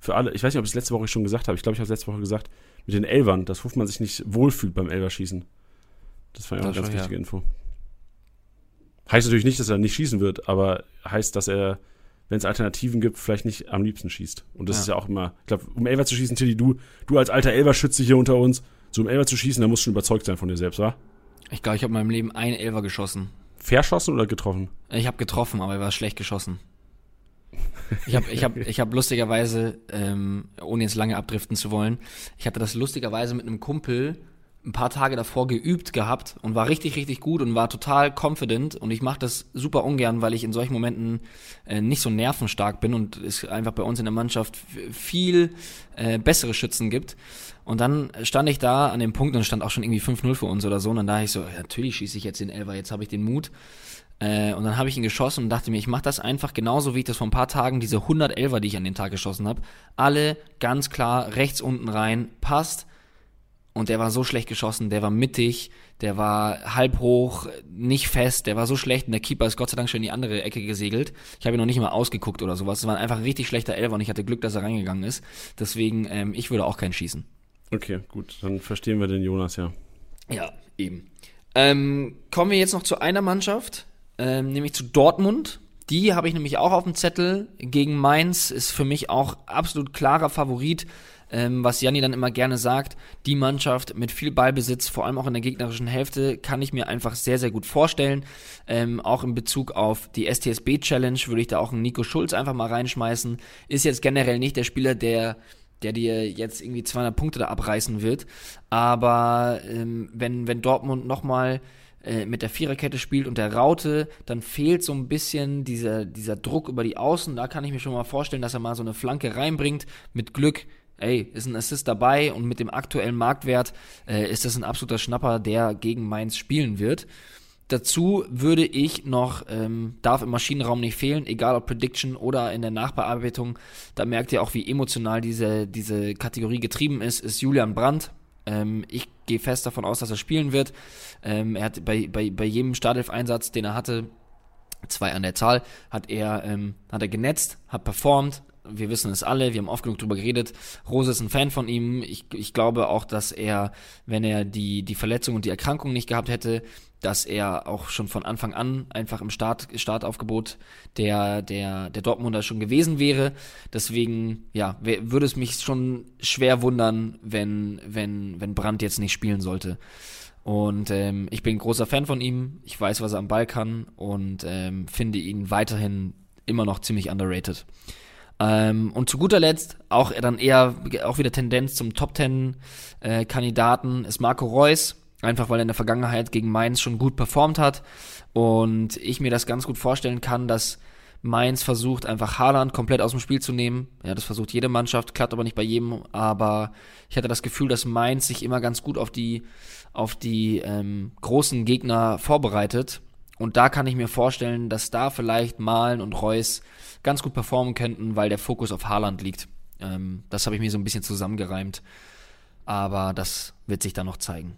für alle, ich weiß nicht, ob ich es letzte Woche schon gesagt habe, ich glaube, ich habe es letzte Woche gesagt, mit den Elvern, dass Hofmann sich nicht wohlfühlt beim Elverschießen. Das war ja auch eine ganz wichtige ja. Info. Heißt natürlich nicht, dass er nicht schießen wird, aber heißt, dass er wenn es Alternativen gibt, vielleicht nicht am liebsten schießt. Und das ja. ist ja auch immer, ich glaube, um Elfer zu schießen, Tilly, du, du als alter Elfer-Schütze hier unter uns, so um Elfer zu schießen, da musst du schon überzeugt sein von dir selbst, wa? Ich glaube, ich habe in meinem Leben einen Elfer geschossen. Verschossen oder getroffen? Ich habe getroffen, aber er war schlecht geschossen. Ich habe ich hab, ich hab lustigerweise, ähm, ohne jetzt lange abdriften zu wollen, ich hatte das lustigerweise mit einem Kumpel ein paar Tage davor geübt gehabt und war richtig, richtig gut und war total confident. Und ich mache das super ungern, weil ich in solchen Momenten äh, nicht so nervenstark bin und es einfach bei uns in der Mannschaft viel äh, bessere Schützen gibt. Und dann stand ich da an dem Punkt und stand auch schon irgendwie 5-0 für uns oder so. Und dann dachte ich so, natürlich schieße ich jetzt den Elfer, jetzt habe ich den Mut. Äh, und dann habe ich ihn geschossen und dachte mir, ich mache das einfach genauso, wie ich das vor ein paar Tagen, diese 100 Elfer, die ich an den Tag geschossen habe, alle ganz klar rechts unten rein, passt und der war so schlecht geschossen, der war mittig, der war halb hoch, nicht fest, der war so schlecht und der Keeper ist Gott sei Dank schon in die andere Ecke gesegelt. Ich habe ihn noch nicht mal ausgeguckt oder sowas. Es war einfach ein richtig schlechter Elfer und ich hatte Glück, dass er reingegangen ist. Deswegen, ähm, ich würde auch keinen schießen. Okay, gut, dann verstehen wir den Jonas ja. Ja, eben. Ähm, kommen wir jetzt noch zu einer Mannschaft, ähm, nämlich zu Dortmund. Die habe ich nämlich auch auf dem Zettel. Gegen Mainz ist für mich auch absolut klarer Favorit ähm, was Janni dann immer gerne sagt, die Mannschaft mit viel Ballbesitz, vor allem auch in der gegnerischen Hälfte, kann ich mir einfach sehr, sehr gut vorstellen. Ähm, auch in Bezug auf die STSB Challenge würde ich da auch einen Nico Schulz einfach mal reinschmeißen. Ist jetzt generell nicht der Spieler, der der dir jetzt irgendwie 200 Punkte da abreißen wird. Aber ähm, wenn, wenn Dortmund nochmal äh, mit der Viererkette spielt und der Raute, dann fehlt so ein bisschen dieser, dieser Druck über die Außen. Da kann ich mir schon mal vorstellen, dass er mal so eine Flanke reinbringt. Mit Glück ey, ist ein Assist dabei und mit dem aktuellen Marktwert äh, ist das ein absoluter Schnapper, der gegen Mainz spielen wird. Dazu würde ich noch, ähm, darf im Maschinenraum nicht fehlen, egal ob Prediction oder in der Nachbearbeitung, da merkt ihr auch, wie emotional diese, diese Kategorie getrieben ist, ist Julian Brandt. Ähm, ich gehe fest davon aus, dass er spielen wird. Ähm, er hat bei, bei, bei jedem Startelf-Einsatz, den er hatte, zwei an der Zahl, hat er, ähm, hat er genetzt, hat performt, wir wissen es alle, wir haben oft genug drüber geredet. Rose ist ein Fan von ihm. Ich, ich glaube auch, dass er, wenn er die, die Verletzung und die Erkrankung nicht gehabt hätte, dass er auch schon von Anfang an einfach im Start, Startaufgebot der, der, der Dortmunder schon gewesen wäre. Deswegen, ja, würde es mich schon schwer wundern, wenn, wenn, wenn Brandt jetzt nicht spielen sollte. Und ähm, ich bin ein großer Fan von ihm. Ich weiß, was er am Ball kann und ähm, finde ihn weiterhin immer noch ziemlich underrated. Ähm, und zu guter Letzt auch dann eher auch wieder Tendenz zum Top Ten äh, Kandidaten ist Marco Reus, einfach weil er in der Vergangenheit gegen Mainz schon gut performt hat und ich mir das ganz gut vorstellen kann, dass Mainz versucht einfach Haaland komplett aus dem Spiel zu nehmen. Ja, das versucht jede Mannschaft, klappt aber nicht bei jedem. Aber ich hatte das Gefühl, dass Mainz sich immer ganz gut auf die auf die ähm, großen Gegner vorbereitet. Und da kann ich mir vorstellen, dass da vielleicht Malen und Reus ganz gut performen könnten, weil der Fokus auf Haaland liegt. Ähm, das habe ich mir so ein bisschen zusammengereimt. Aber das wird sich dann noch zeigen.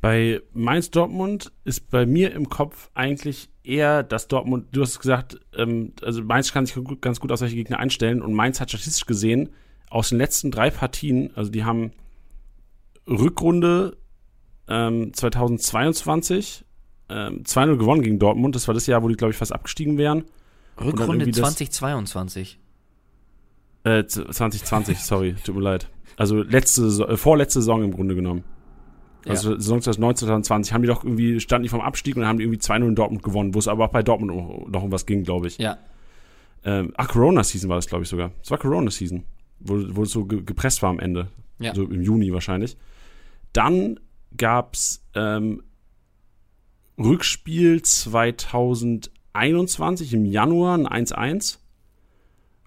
Bei Mainz Dortmund ist bei mir im Kopf eigentlich eher, dass Dortmund, du hast gesagt, ähm, also Mainz kann sich ganz gut auf solche Gegner einstellen und Mainz hat statistisch gesehen aus den letzten drei Partien, also die haben Rückrunde ähm, 2022 ähm, 2-0 gewonnen gegen Dortmund. Das war das Jahr, wo die, glaube ich, fast abgestiegen wären. Rückrunde 2022. äh, 2020, sorry, tut mir leid. Also letzte, äh, vorletzte Saison im Grunde genommen. Also ja. Saison 2019, 2020 haben die doch irgendwie, standen die vom Abstieg und haben die irgendwie 2-0 in Dortmund gewonnen, wo es aber auch bei Dortmund noch um was ging, glaube ich. Ja. Ähm, ach, Corona-Season war das, glaube ich, sogar. Es war Corona-Season, wo, wo es so gepresst war am Ende. Ja. So im Juni wahrscheinlich. Dann gab's ähm, Rückspiel 2021 im Januar ein 1-1.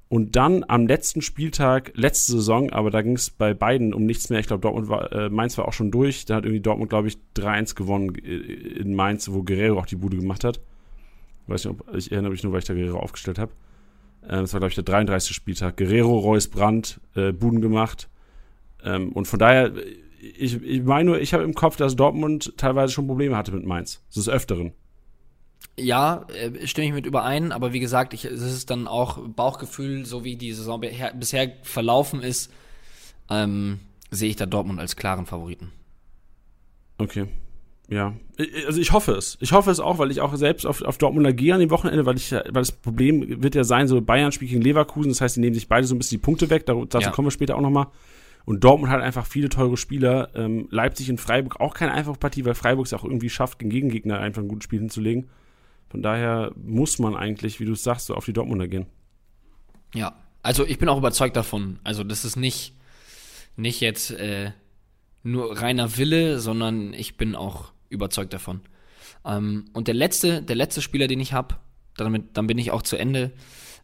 Und dann am letzten Spieltag, letzte Saison, aber da ging es bei beiden um nichts mehr. Ich glaube, Dortmund war, äh, Mainz war auch schon durch. Da hat irgendwie Dortmund, glaube ich, 3-1 gewonnen äh, in Mainz, wo Guerrero auch die Bude gemacht hat. Weiß nicht, ob ich erinnere mich nur, weil ich da Guerrero aufgestellt habe. Äh, das war, glaube ich, der 33. Spieltag. Guerrero, Reus, Brandt, äh, Buden gemacht. Ähm, und von daher, ich, ich meine nur, ich habe im Kopf, dass Dortmund teilweise schon Probleme hatte mit Mainz. Das ist Öfteren. Ja, äh, stimme ich mit überein, aber wie gesagt, ich, es ist dann auch Bauchgefühl, so wie die Saison bisher verlaufen ist, ähm, sehe ich da Dortmund als klaren Favoriten. Okay. Ja, also ich hoffe es. Ich hoffe es auch, weil ich auch selbst auf, auf Dortmunder gehe an dem Wochenende, weil ich, weil das Problem wird ja sein, so Bayern spielt gegen Leverkusen, das heißt, die nehmen sich beide so ein bisschen die Punkte weg, dazu ja. kommen wir später auch nochmal. Und Dortmund hat einfach viele teure Spieler. Ähm, Leipzig und Freiburg auch keine einfache Partie, weil Freiburg es auch irgendwie schafft, gegen Gegengegner einfach ein gutes Spiel hinzulegen. Von daher muss man eigentlich, wie du sagst, so auf die Dortmunder gehen. Ja, also ich bin auch überzeugt davon. Also das ist nicht, nicht jetzt äh, nur reiner Wille, sondern ich bin auch überzeugt davon. Ähm, und der letzte, der letzte Spieler, den ich habe, dann bin ich auch zu Ende.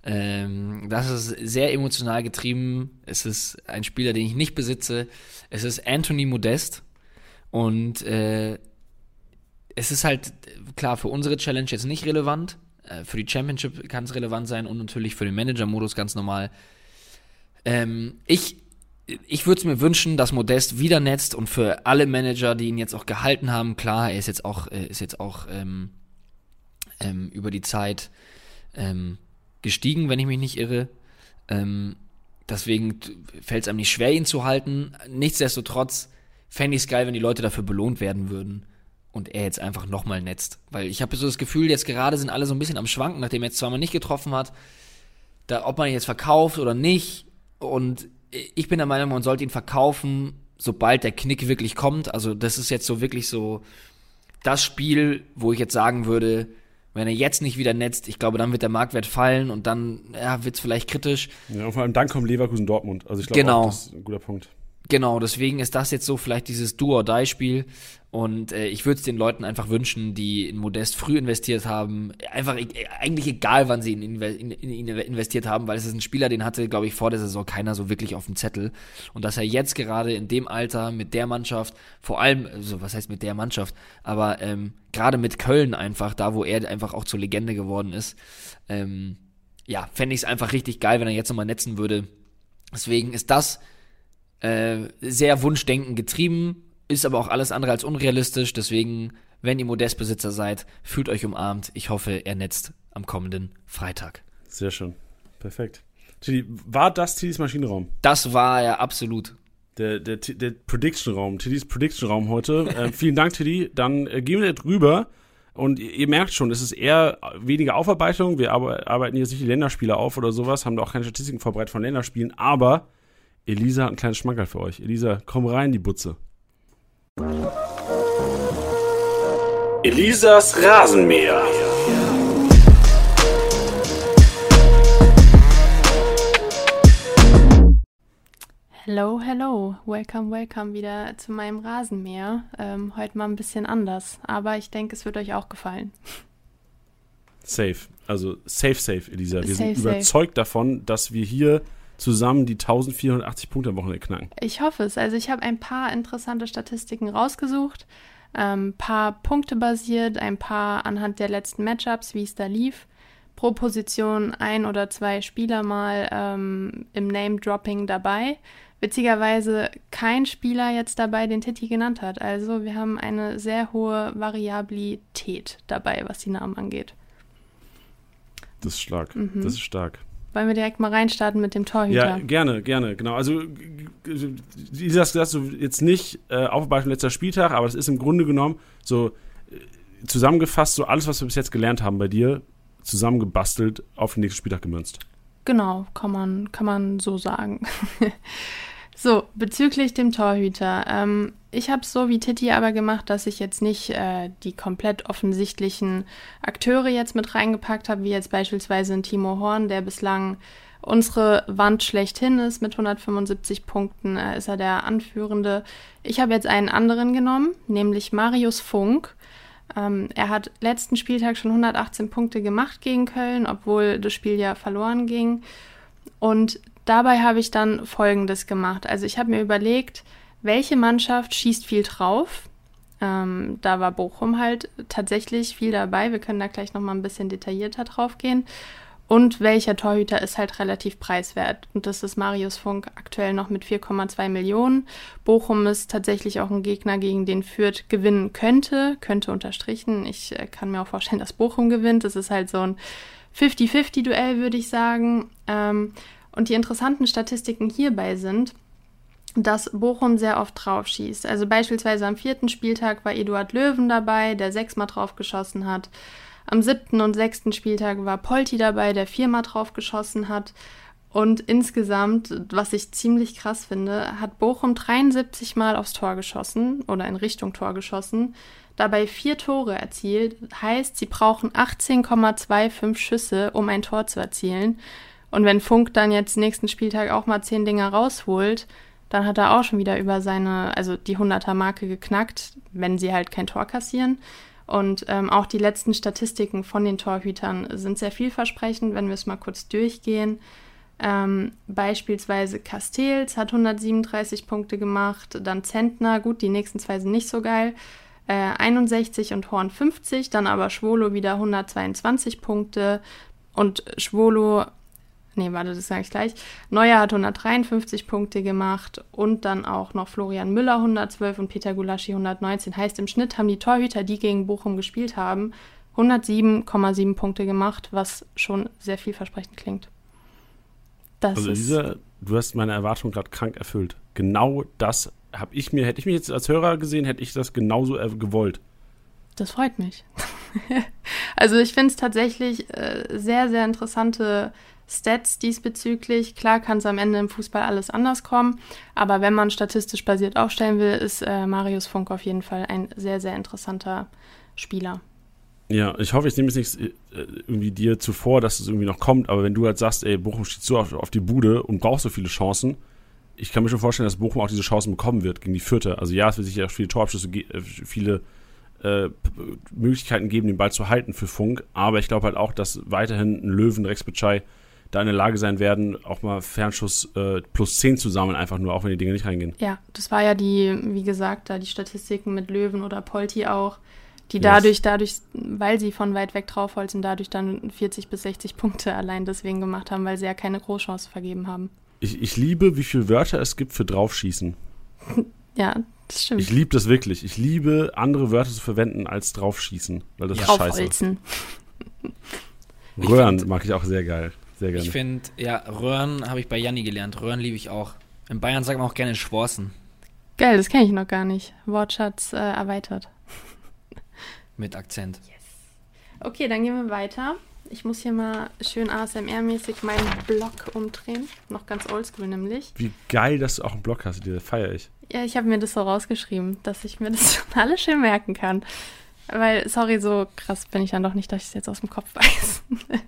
Ähm, das ist sehr emotional getrieben. Es ist ein Spieler, den ich nicht besitze. Es ist Anthony Modest. Und äh, es ist halt klar für unsere Challenge jetzt nicht relevant. Äh, für die Championship kann es relevant sein und natürlich für den Manager-Modus ganz normal. Ähm, ich ich würde es mir wünschen, dass Modest wieder netzt und für alle Manager, die ihn jetzt auch gehalten haben, klar, er ist jetzt auch, ist jetzt auch ähm, ähm, über die Zeit ähm, gestiegen, wenn ich mich nicht irre. Ähm, deswegen fällt es einem nicht schwer, ihn zu halten. Nichtsdestotrotz fände ich es geil, wenn die Leute dafür belohnt werden würden und er jetzt einfach nochmal netzt. Weil ich habe so das Gefühl, jetzt gerade sind alle so ein bisschen am Schwanken, nachdem er jetzt zweimal nicht getroffen hat, da, ob man ihn jetzt verkauft oder nicht. Und ich bin der Meinung, man sollte ihn verkaufen, sobald der Knick wirklich kommt. Also das ist jetzt so wirklich so das Spiel, wo ich jetzt sagen würde, wenn er jetzt nicht wieder netzt, ich glaube, dann wird der Marktwert fallen und dann ja, wird es vielleicht kritisch. Ja, und vor allem dann kommt Leverkusen Dortmund. Also ich glaube, genau. das ist ein guter Punkt. Genau, deswegen ist das jetzt so vielleicht dieses Do-or-Die-Spiel. Und äh, ich würde es den Leuten einfach wünschen, die in Modest früh investiert haben, einfach e eigentlich egal, wann sie in, ihn investiert haben, weil es ist ein Spieler, den hatte, glaube ich, vor der Saison keiner so wirklich auf dem Zettel. Und dass er jetzt gerade in dem Alter mit der Mannschaft, vor allem, also was heißt mit der Mannschaft, aber ähm, gerade mit Köln einfach, da wo er einfach auch zur Legende geworden ist, ähm, ja, fände ich es einfach richtig geil, wenn er jetzt nochmal netzen würde. Deswegen ist das äh, sehr Wunschdenken getrieben, ist aber auch alles andere als unrealistisch. Deswegen, wenn ihr Modestbesitzer seid, fühlt euch umarmt. Ich hoffe, er netzt am kommenden Freitag. Sehr schön. Perfekt. Tilly, war das Tillys Maschinenraum? Das war er absolut. Der, der, der Prediction-Raum, Tillys Prediction-Raum heute. äh, vielen Dank, Tilly. Dann äh, gehen wir drüber. Und ihr, ihr merkt schon, es ist eher weniger Aufarbeitung. Wir arbeiten jetzt nicht die Länderspiele auf oder sowas, haben da auch keine Statistiken vorbereitet von Länderspielen, aber Elisa hat ein kleines Schmankerl für euch. Elisa, komm rein, die Butze. Elisas Rasenmäher. Hello, hello. Welcome, welcome wieder zu meinem Rasenmäher. Ähm, heute mal ein bisschen anders, aber ich denke, es wird euch auch gefallen. Safe. Also safe, safe, Elisa. Wir safe, sind überzeugt safe. davon, dass wir hier zusammen die 1480 Punkte am Wochenende knacken. Ich hoffe es. Also ich habe ein paar interessante Statistiken rausgesucht. Ein ähm, paar Punkte basiert, ein paar anhand der letzten Matchups, wie es da lief. Pro Position ein oder zwei Spieler mal ähm, im Name-Dropping dabei. Witzigerweise kein Spieler jetzt dabei, den Titi genannt hat. Also wir haben eine sehr hohe Variabilität dabei, was die Namen angeht. Das ist stark. Mhm. Das ist stark. Wollen wir direkt mal reinstarten mit dem Torhüter? Ja, gerne, gerne, genau. Also, wie sagst du jetzt nicht äh, Aufarbeitung letzter Spieltag, aber das ist im Grunde genommen so äh, zusammengefasst, so alles, was wir bis jetzt gelernt haben bei dir, zusammengebastelt auf den nächsten Spieltag gemünzt. Genau, kann man, kann man so sagen. so, bezüglich dem Torhüter. Ähm, ich habe es so wie Titi aber gemacht, dass ich jetzt nicht äh, die komplett offensichtlichen Akteure jetzt mit reingepackt habe, wie jetzt beispielsweise ein Timo Horn, der bislang unsere Wand schlechthin ist mit 175 Punkten, äh, ist er der Anführende. Ich habe jetzt einen anderen genommen, nämlich Marius Funk. Ähm, er hat letzten Spieltag schon 118 Punkte gemacht gegen Köln, obwohl das Spiel ja verloren ging. Und dabei habe ich dann Folgendes gemacht. Also ich habe mir überlegt, welche Mannschaft schießt viel drauf? Ähm, da war Bochum halt tatsächlich viel dabei. Wir können da gleich nochmal ein bisschen detaillierter drauf gehen. Und welcher Torhüter ist halt relativ preiswert? Und das ist Marius Funk aktuell noch mit 4,2 Millionen. Bochum ist tatsächlich auch ein Gegner, gegen den Fürth gewinnen könnte, könnte unterstrichen. Ich äh, kann mir auch vorstellen, dass Bochum gewinnt. Das ist halt so ein 50-50-Duell, würde ich sagen. Ähm, und die interessanten Statistiken hierbei sind, dass Bochum sehr oft drauf schießt. Also beispielsweise am vierten Spieltag war Eduard Löwen dabei, der sechsmal drauf geschossen hat. Am siebten und sechsten Spieltag war Polti dabei, der viermal drauf geschossen hat. Und insgesamt, was ich ziemlich krass finde, hat Bochum 73 Mal aufs Tor geschossen oder in Richtung Tor geschossen, dabei vier Tore erzielt. Heißt, sie brauchen 18,25 Schüsse, um ein Tor zu erzielen. Und wenn Funk dann jetzt nächsten Spieltag auch mal zehn Dinger rausholt, dann hat er auch schon wieder über seine, also die 100er-Marke geknackt, wenn sie halt kein Tor kassieren. Und ähm, auch die letzten Statistiken von den Torhütern sind sehr vielversprechend, wenn wir es mal kurz durchgehen. Ähm, beispielsweise Castells hat 137 Punkte gemacht, dann Zentner, gut, die nächsten zwei sind nicht so geil, äh, 61 und Horn 50, dann aber Schwolo wieder 122 Punkte und Schwolo nee, warte, das sage ich gleich. Neuer hat 153 Punkte gemacht und dann auch noch Florian Müller 112 und Peter Gulaschi 119. Heißt, im Schnitt haben die Torhüter, die gegen Bochum gespielt haben, 107,7 Punkte gemacht, was schon sehr vielversprechend klingt. Das also Lisa, du hast meine Erwartung gerade krank erfüllt. Genau das habe ich mir, hätte ich mich jetzt als Hörer gesehen, hätte ich das genauso gewollt. Das freut mich. also ich finde es tatsächlich äh, sehr, sehr interessante Stats diesbezüglich. Klar kann es am Ende im Fußball alles anders kommen, aber wenn man statistisch basiert aufstellen will, ist äh, Marius Funk auf jeden Fall ein sehr, sehr interessanter Spieler. Ja, ich hoffe, ich nehme es nicht äh, irgendwie dir zuvor, dass es irgendwie noch kommt, aber wenn du halt sagst, ey, Bochum steht so auf, auf die Bude und braucht so viele Chancen, ich kann mir schon vorstellen, dass Bochum auch diese Chancen bekommen wird gegen die Vierte. Also ja, es wird sicher viele Torabschlüsse, äh, viele äh, Möglichkeiten geben, den Ball zu halten für Funk, aber ich glaube halt auch, dass weiterhin ein Löwen, Rex Bitschei da in der Lage sein werden, auch mal Fernschuss äh, plus 10 zu sammeln, einfach nur, auch wenn die Dinge nicht reingehen. Ja, das war ja die, wie gesagt, da die Statistiken mit Löwen oder Polti auch, die yes. dadurch, dadurch, weil sie von weit weg draufholzen, dadurch dann 40 bis 60 Punkte allein deswegen gemacht haben, weil sie ja keine Großchance vergeben haben. Ich, ich liebe, wie viele Wörter es gibt für draufschießen. ja, das stimmt. Ich liebe das wirklich. Ich liebe, andere Wörter zu verwenden als draufschießen, weil das ja. ist scheiße. Röhren mag ich auch sehr geil. Sehr gerne. Ich finde, ja, Röhren habe ich bei Janni gelernt. Röhren liebe ich auch. In Bayern sagt man auch gerne Schworsen. Geil, das kenne ich noch gar nicht. Wortschatz äh, erweitert. Mit Akzent. Yes. Okay, dann gehen wir weiter. Ich muss hier mal schön ASMR-mäßig meinen Block umdrehen. Noch ganz oldschool nämlich. Wie geil, dass du auch einen Block hast, dir feiere ich. Ja, ich habe mir das so rausgeschrieben, dass ich mir das alles schön merken kann. Weil, sorry, so krass bin ich dann doch nicht, dass ich es jetzt aus dem Kopf weiß.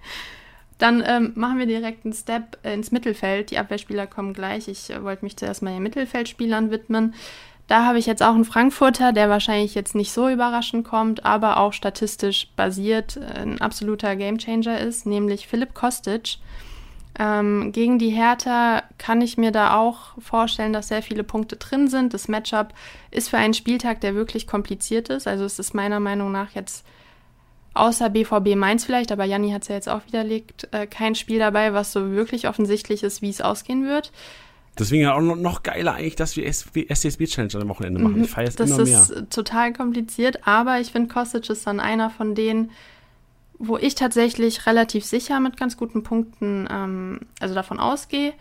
Dann ähm, machen wir direkt einen Step äh, ins Mittelfeld. Die Abwehrspieler kommen gleich. Ich äh, wollte mich zuerst mal den Mittelfeldspielern widmen. Da habe ich jetzt auch einen Frankfurter, der wahrscheinlich jetzt nicht so überraschend kommt, aber auch statistisch basiert äh, ein absoluter Gamechanger ist, nämlich Philipp Kostic. Ähm, gegen die Hertha kann ich mir da auch vorstellen, dass sehr viele Punkte drin sind. Das Matchup ist für einen Spieltag, der wirklich kompliziert ist. Also es ist meiner Meinung nach jetzt außer BVB Mainz vielleicht, aber Janni hat es ja jetzt auch widerlegt, äh, kein Spiel dabei, was so wirklich offensichtlich ist, wie es ausgehen wird. Deswegen ja auch noch geiler eigentlich, dass wir SCSB Challenge am Wochenende machen. Ich feiere es immer mehr. Das ist total kompliziert, aber ich finde, Kostic ist dann einer von denen, wo ich tatsächlich relativ sicher mit ganz guten Punkten, ähm, also davon ausgehe.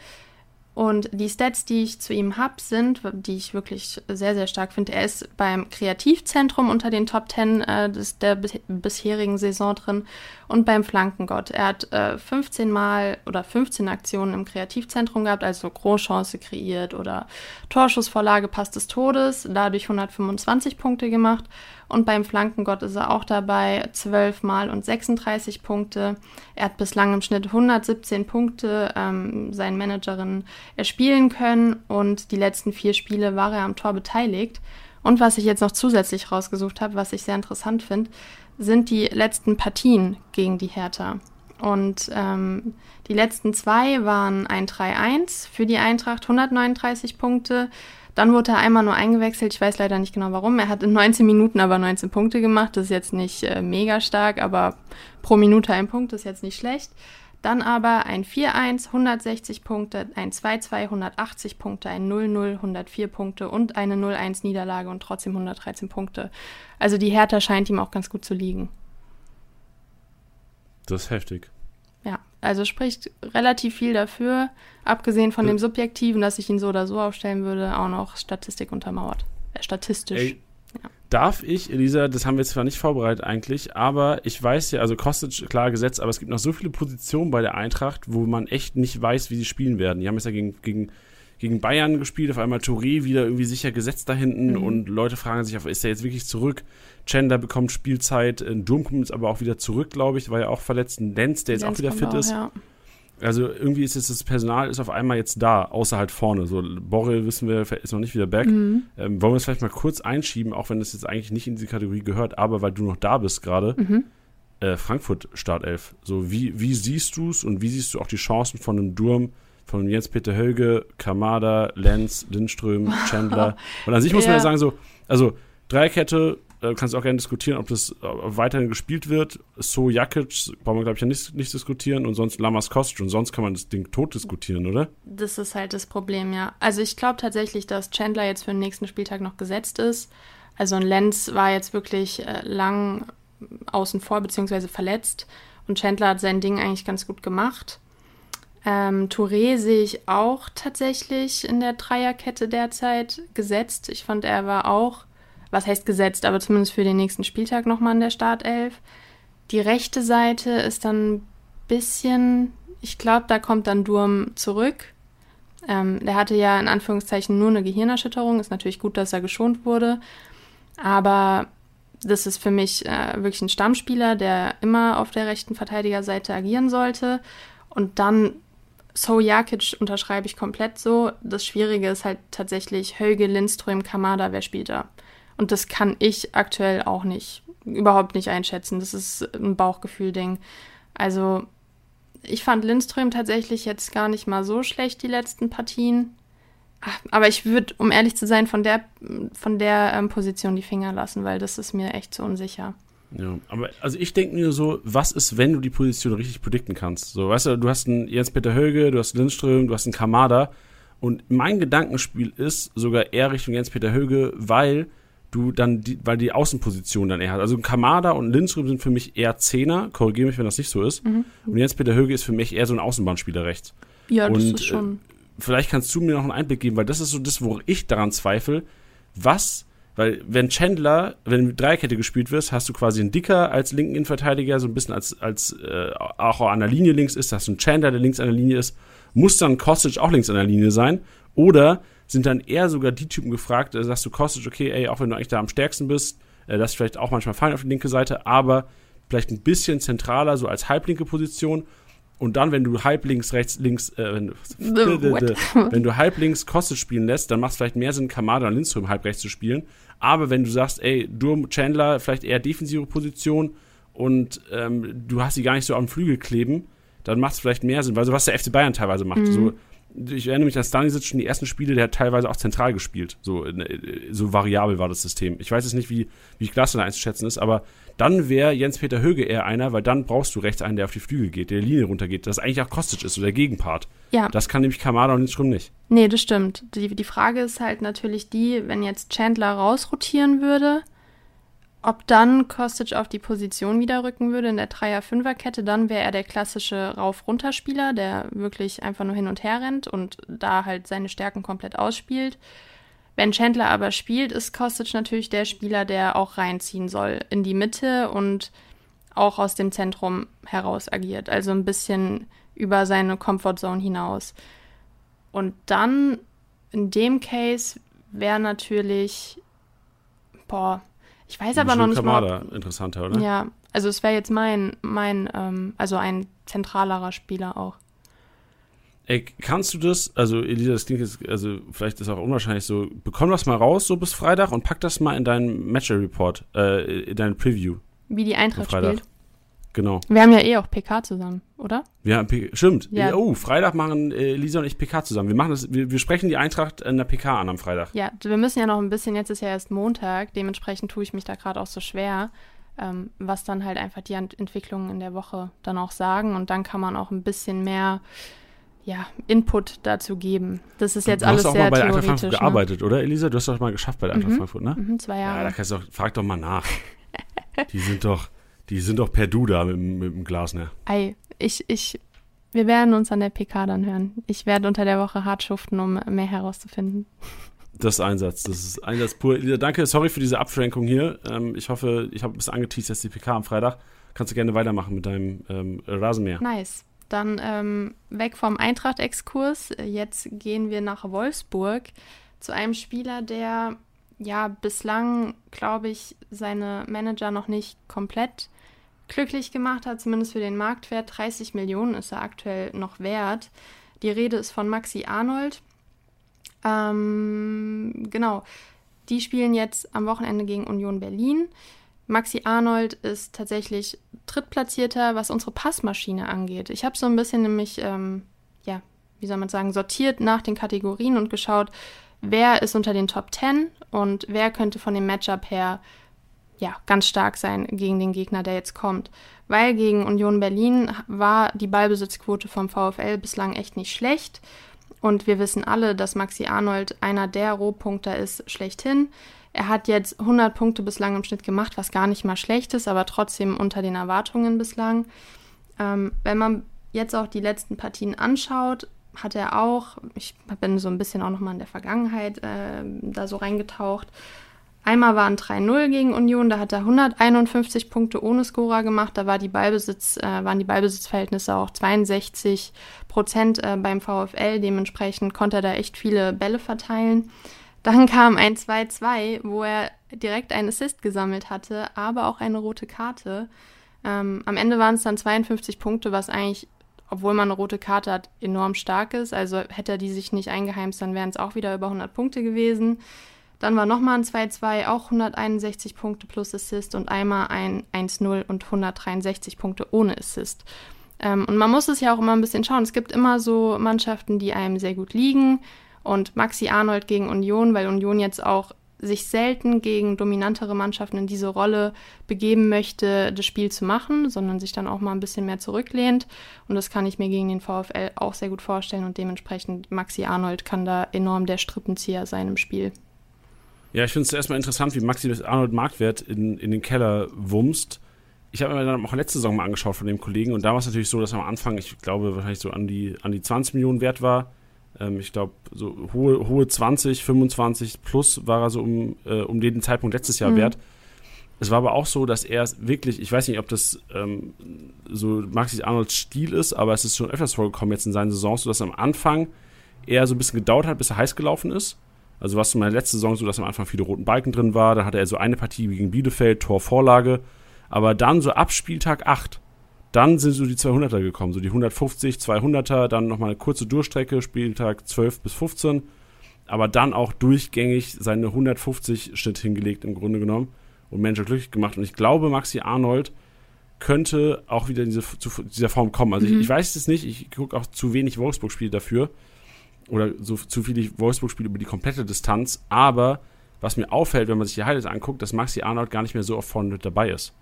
Und die Stats, die ich zu ihm habe, sind, die ich wirklich sehr, sehr stark finde. Er ist beim Kreativzentrum unter den Top 10 äh, des, der bisherigen Saison drin und beim Flankengott. Er hat äh, 15 Mal oder 15 Aktionen im Kreativzentrum gehabt, also Großchance kreiert oder Torschussvorlage Pass des Todes, dadurch 125 Punkte gemacht. Und beim Flankengott ist er auch dabei, 12 Mal und 36 Punkte. Er hat bislang im Schnitt 117 Punkte ähm, seinen Managerinnen erspielen können und die letzten vier Spiele war er am Tor beteiligt. Und was ich jetzt noch zusätzlich rausgesucht habe, was ich sehr interessant finde, sind die letzten Partien gegen die Hertha. Und ähm, die letzten zwei waren ein 3-1 für die Eintracht, 139 Punkte. Dann wurde er einmal nur eingewechselt. Ich weiß leider nicht genau warum. Er hat in 19 Minuten aber 19 Punkte gemacht. Das ist jetzt nicht äh, mega stark, aber pro Minute ein Punkt ist jetzt nicht schlecht. Dann aber ein 4-1, 160 Punkte, ein 2-2, 180 Punkte, ein 0-0, 104 Punkte und eine 0-1 Niederlage und trotzdem 113 Punkte. Also die Hertha scheint ihm auch ganz gut zu liegen. Das ist heftig. Ja, also spricht relativ viel dafür, abgesehen von dem Subjektiven, dass ich ihn so oder so aufstellen würde, auch noch Statistik untermauert. Äh, statistisch. Ey, ja. Darf ich, Elisa, das haben wir zwar nicht vorbereitet eigentlich, aber ich weiß ja, also kostet klar gesetzt, aber es gibt noch so viele Positionen bei der Eintracht, wo man echt nicht weiß, wie sie spielen werden. Die haben jetzt ja gegen, gegen gegen Bayern gespielt, auf einmal Touré wieder irgendwie sicher gesetzt da hinten mhm. und Leute fragen sich, ist er jetzt wirklich zurück? Chandler bekommt Spielzeit, Durm kommt jetzt aber auch wieder zurück, glaube ich, war ja auch verletzt. Lenz, der jetzt Lenz auch wieder fit auch, ist. Ja. Also irgendwie ist jetzt das Personal ist auf einmal jetzt da, außer halt vorne. So Borrell wissen wir, ist noch nicht wieder back. Mhm. Ähm, wollen wir es vielleicht mal kurz einschieben, auch wenn das jetzt eigentlich nicht in diese Kategorie gehört, aber weil du noch da bist gerade. Mhm. Äh, Frankfurt Startelf. So wie, wie siehst du es und wie siehst du auch die Chancen von einem Durm, von Jens-Peter Hölge, Kamada, Lenz, Lindström, Chandler. Und an sich muss ja. man ja sagen, so, also Dreierkette, äh, kannst auch gerne diskutieren, ob das äh, weiterhin gespielt wird. So Jakic brauchen wir, glaube ich, ja nicht, nicht diskutieren und sonst Lamas Kostic und sonst kann man das Ding tot diskutieren, oder? Das ist halt das Problem, ja. Also ich glaube tatsächlich, dass Chandler jetzt für den nächsten Spieltag noch gesetzt ist. Also ein Lenz war jetzt wirklich äh, lang außen vor beziehungsweise verletzt und Chandler hat sein Ding eigentlich ganz gut gemacht. Ähm, Touré sehe ich auch tatsächlich in der Dreierkette derzeit gesetzt. Ich fand, er war auch, was heißt gesetzt, aber zumindest für den nächsten Spieltag nochmal in der Startelf. Die rechte Seite ist dann ein bisschen, ich glaube, da kommt dann Durm zurück. Ähm, der hatte ja in Anführungszeichen nur eine Gehirnerschütterung. Ist natürlich gut, dass er geschont wurde. Aber das ist für mich äh, wirklich ein Stammspieler, der immer auf der rechten Verteidigerseite agieren sollte. Und dann So Jakic unterschreibe ich komplett so. Das Schwierige ist halt tatsächlich Hölge, Lindström, Kamada, wer spielt da? Und das kann ich aktuell auch nicht, überhaupt nicht einschätzen. Das ist ein Bauchgefühl-Ding. Also, ich fand Lindström tatsächlich jetzt gar nicht mal so schlecht, die letzten Partien. Aber ich würde, um ehrlich zu sein, von der, von der ähm, Position die Finger lassen, weil das ist mir echt so unsicher. Ja, aber also ich denke mir so, was ist, wenn du die Position richtig predikten kannst? So, weißt du, du hast einen Jens-Peter Höge, du hast einen Lindström, du hast einen Kamada und mein Gedankenspiel ist sogar eher Richtung Jens-Peter Höge, weil du dann, die, weil die Außenposition dann eher hat. Also Kamada und Lindström sind für mich eher Zehner, korrigiere mich, wenn das nicht so ist. Mhm. Und Jens-Peter Höge ist für mich eher so ein Außenbahnspieler rechts. Ja, das und, ist schon. Äh, vielleicht kannst du mir noch einen Einblick geben, weil das ist so das, wo ich daran zweifle, was weil wenn Chandler, wenn mit Dreikette gespielt wirst, hast du quasi einen Dicker als linken Innenverteidiger, so ein bisschen als, als äh, auch an der Linie links ist, hast du einen Chandler, der links an der Linie ist, muss dann Kostic auch links an der Linie sein? Oder sind dann eher sogar die Typen gefragt, da sagst du Kostic, okay, ey, auch wenn du eigentlich da am stärksten bist, äh, das ist vielleicht auch manchmal fein auf die linke Seite, aber vielleicht ein bisschen zentraler, so als halblinke Position und dann, wenn du halb links, rechts, links, äh, wenn, wenn du halb links Kostic spielen lässt, dann macht es vielleicht mehr Sinn, Kamada und Lindström halb rechts zu spielen. Aber wenn du sagst, ey, Durm, Chandler, vielleicht eher defensive Position und ähm, du hast sie gar nicht so am Flügel kleben, dann macht es vielleicht mehr Sinn, weil so was der FC Bayern teilweise macht. Mhm. So, ich erinnere mich an Stanisic schon die ersten Spiele, der hat teilweise auch zentral gespielt. So, äh, so variabel war das System. Ich weiß jetzt nicht, wie, wie Glasner einzuschätzen ist, aber dann wäre Jens-Peter Höge eher einer, weil dann brauchst du rechts einen, der auf die Flügel geht, der die Linie runtergeht, das eigentlich auch Kostic ist, so der Gegenpart. Ja. Das kann nämlich Kamada und Lindström nicht. Nee, das stimmt. Die, die Frage ist halt natürlich die, wenn jetzt Chandler rausrotieren würde, ob dann Kostic auf die Position wieder rücken würde in der Dreier-Fünfer-Kette, dann wäre er der klassische Rauf-Runter-Spieler, der wirklich einfach nur hin und her rennt und da halt seine Stärken komplett ausspielt. Wenn Chandler aber spielt, ist Kostic natürlich der Spieler, der auch reinziehen soll in die Mitte und auch aus dem Zentrum heraus agiert. Also ein bisschen über seine Comfortzone hinaus. Und dann in dem Case wäre natürlich, boah, ich weiß aber noch nicht Kamada mal. interessanter, oder? Ja, also es wäre jetzt mein, mein, ähm, also ein zentralerer Spieler auch. Ey, kannst du das, also Elisa, das klingt jetzt, also vielleicht ist auch unwahrscheinlich so, bekomm das mal raus so bis Freitag und pack das mal in deinen Match-Report, äh, in deinen Preview. Wie die Eintracht spielt. Genau. Wir haben ja eh auch PK zusammen, oder? Haben P stimmt. Ja. Oh, Freitag machen äh, Elisa und ich PK zusammen. Wir machen das, wir, wir sprechen die Eintracht in der PK an am Freitag. Ja, wir müssen ja noch ein bisschen, jetzt ist ja erst Montag, dementsprechend tue ich mich da gerade auch so schwer, ähm, was dann halt einfach die Ent Entwicklungen in der Woche dann auch sagen und dann kann man auch ein bisschen mehr ja, Input dazu geben. Das ist jetzt du alles hast auch sehr mal bei der Eintracht theoretisch. Frankfurt Ne? gearbeitet, oder Elisa? Du hast doch mal geschafft bei der Eintracht Frankfurt, ne? Mhm, zwei Ja, da Jahre. kannst du doch, frag doch mal nach. die sind doch, die sind doch per Du da mit, dem- mit dem Glas, ne? Ei, ich, ich, wir werden uns an der PK dann hören. Ich werde unter der Woche hart schuften, um mehr herauszufinden. Das ist Einsatz, das ist Einsatz pur. Danke, sorry für diese Abschränkung hier. Ähm, ich hoffe, ich habe ein bisschen angeteased, dass die PK am Freitag. Kannst du gerne weitermachen mit deinem ähm, Rasenmäher. Nice. Dann ähm, weg vom Eintracht-Exkurs. Jetzt gehen wir nach Wolfsburg zu einem Spieler, der ja bislang, glaube ich, seine Manager noch nicht komplett glücklich gemacht hat, zumindest für den Marktwert. 30 Millionen ist er aktuell noch wert. Die Rede ist von Maxi Arnold. Ähm, genau. Die spielen jetzt am Wochenende gegen Union Berlin. Maxi Arnold ist tatsächlich Drittplatzierter, was unsere Passmaschine angeht. Ich habe so ein bisschen nämlich, ähm, ja, wie soll man sagen, sortiert nach den Kategorien und geschaut, wer ist unter den Top 10 und wer könnte von dem Matchup her ja, ganz stark sein gegen den Gegner, der jetzt kommt. Weil gegen Union Berlin war die Ballbesitzquote vom VfL bislang echt nicht schlecht. Und wir wissen alle, dass Maxi Arnold einer der Rohpunkter ist schlechthin. Er hat jetzt 100 Punkte bislang im Schnitt gemacht, was gar nicht mal schlecht ist, aber trotzdem unter den Erwartungen bislang. Ähm, wenn man jetzt auch die letzten Partien anschaut, hat er auch, ich bin so ein bisschen auch nochmal in der Vergangenheit äh, da so reingetaucht. Einmal waren 3-0 gegen Union, da hat er 151 Punkte ohne Scorer gemacht, da war die Ballbesitz, äh, waren die Ballbesitzverhältnisse auch 62 Prozent äh, beim VfL, dementsprechend konnte er da echt viele Bälle verteilen. Dann kam ein 2-2, wo er direkt einen Assist gesammelt hatte, aber auch eine rote Karte. Ähm, am Ende waren es dann 52 Punkte, was eigentlich, obwohl man eine rote Karte hat, enorm stark ist. Also hätte er die sich nicht eingeheimst, dann wären es auch wieder über 100 Punkte gewesen. Dann war nochmal ein 2-2, auch 161 Punkte plus Assist und einmal ein 1-0 und 163 Punkte ohne Assist. Ähm, und man muss es ja auch immer ein bisschen schauen. Es gibt immer so Mannschaften, die einem sehr gut liegen. Und Maxi Arnold gegen Union, weil Union jetzt auch sich selten gegen dominantere Mannschaften in diese Rolle begeben möchte, das Spiel zu machen, sondern sich dann auch mal ein bisschen mehr zurücklehnt. Und das kann ich mir gegen den VfL auch sehr gut vorstellen. Und dementsprechend Maxi Arnold kann da enorm der Strippenzieher sein im Spiel. Ja, ich finde es erstmal interessant, wie Maxi Arnold Marktwert in, in den Keller wumst. Ich habe mir dann auch letzte Saison mal angeschaut von dem Kollegen und da war es natürlich so, dass am Anfang, ich glaube, wahrscheinlich so an die, an die 20 Millionen wert war. Ähm, ich glaube, so hohe, hohe 20, 25 plus war er so um, äh, um den Zeitpunkt letztes Jahr Mhm. wert. Es war aber auch so, dass er wirklich, ich weiß nicht, ob das ähm, so Maxi Arnolds Stil ist, aber es ist schon öfters vorgekommen jetzt in seinen Saisons, so dass am Anfang er so ein bisschen gedauert hat, bis er heiß gelaufen ist. Also was in meiner letzten Saison so, dass am Anfang viele roten Balken drin war. Dann hatte er so eine Partie gegen Bielefeld, Torvorlage. Aber dann so ab Spieltag 8, Dann sind so die 200er gekommen, so die 150, 200er, dann nochmal eine kurze Durchstrecke, Spieltag 12 bis 15, aber dann auch durchgängig seine 150 Schnitt hingelegt im Grunde genommen und Manager glücklich gemacht. Und ich glaube, Maxi Arnold könnte auch wieder in diese, zu dieser Form kommen. Also mhm. ich, ich, weiß es nicht, ich gucke auch zu wenig Wolfsburg-Spiele dafür oder so zu viele Wolfsburg-Spiele über die komplette Distanz, aber was mir auffällt, wenn man sich die Highlights anguckt, dass Maxi Arnold gar nicht mehr so oft vorne mit dabei ist.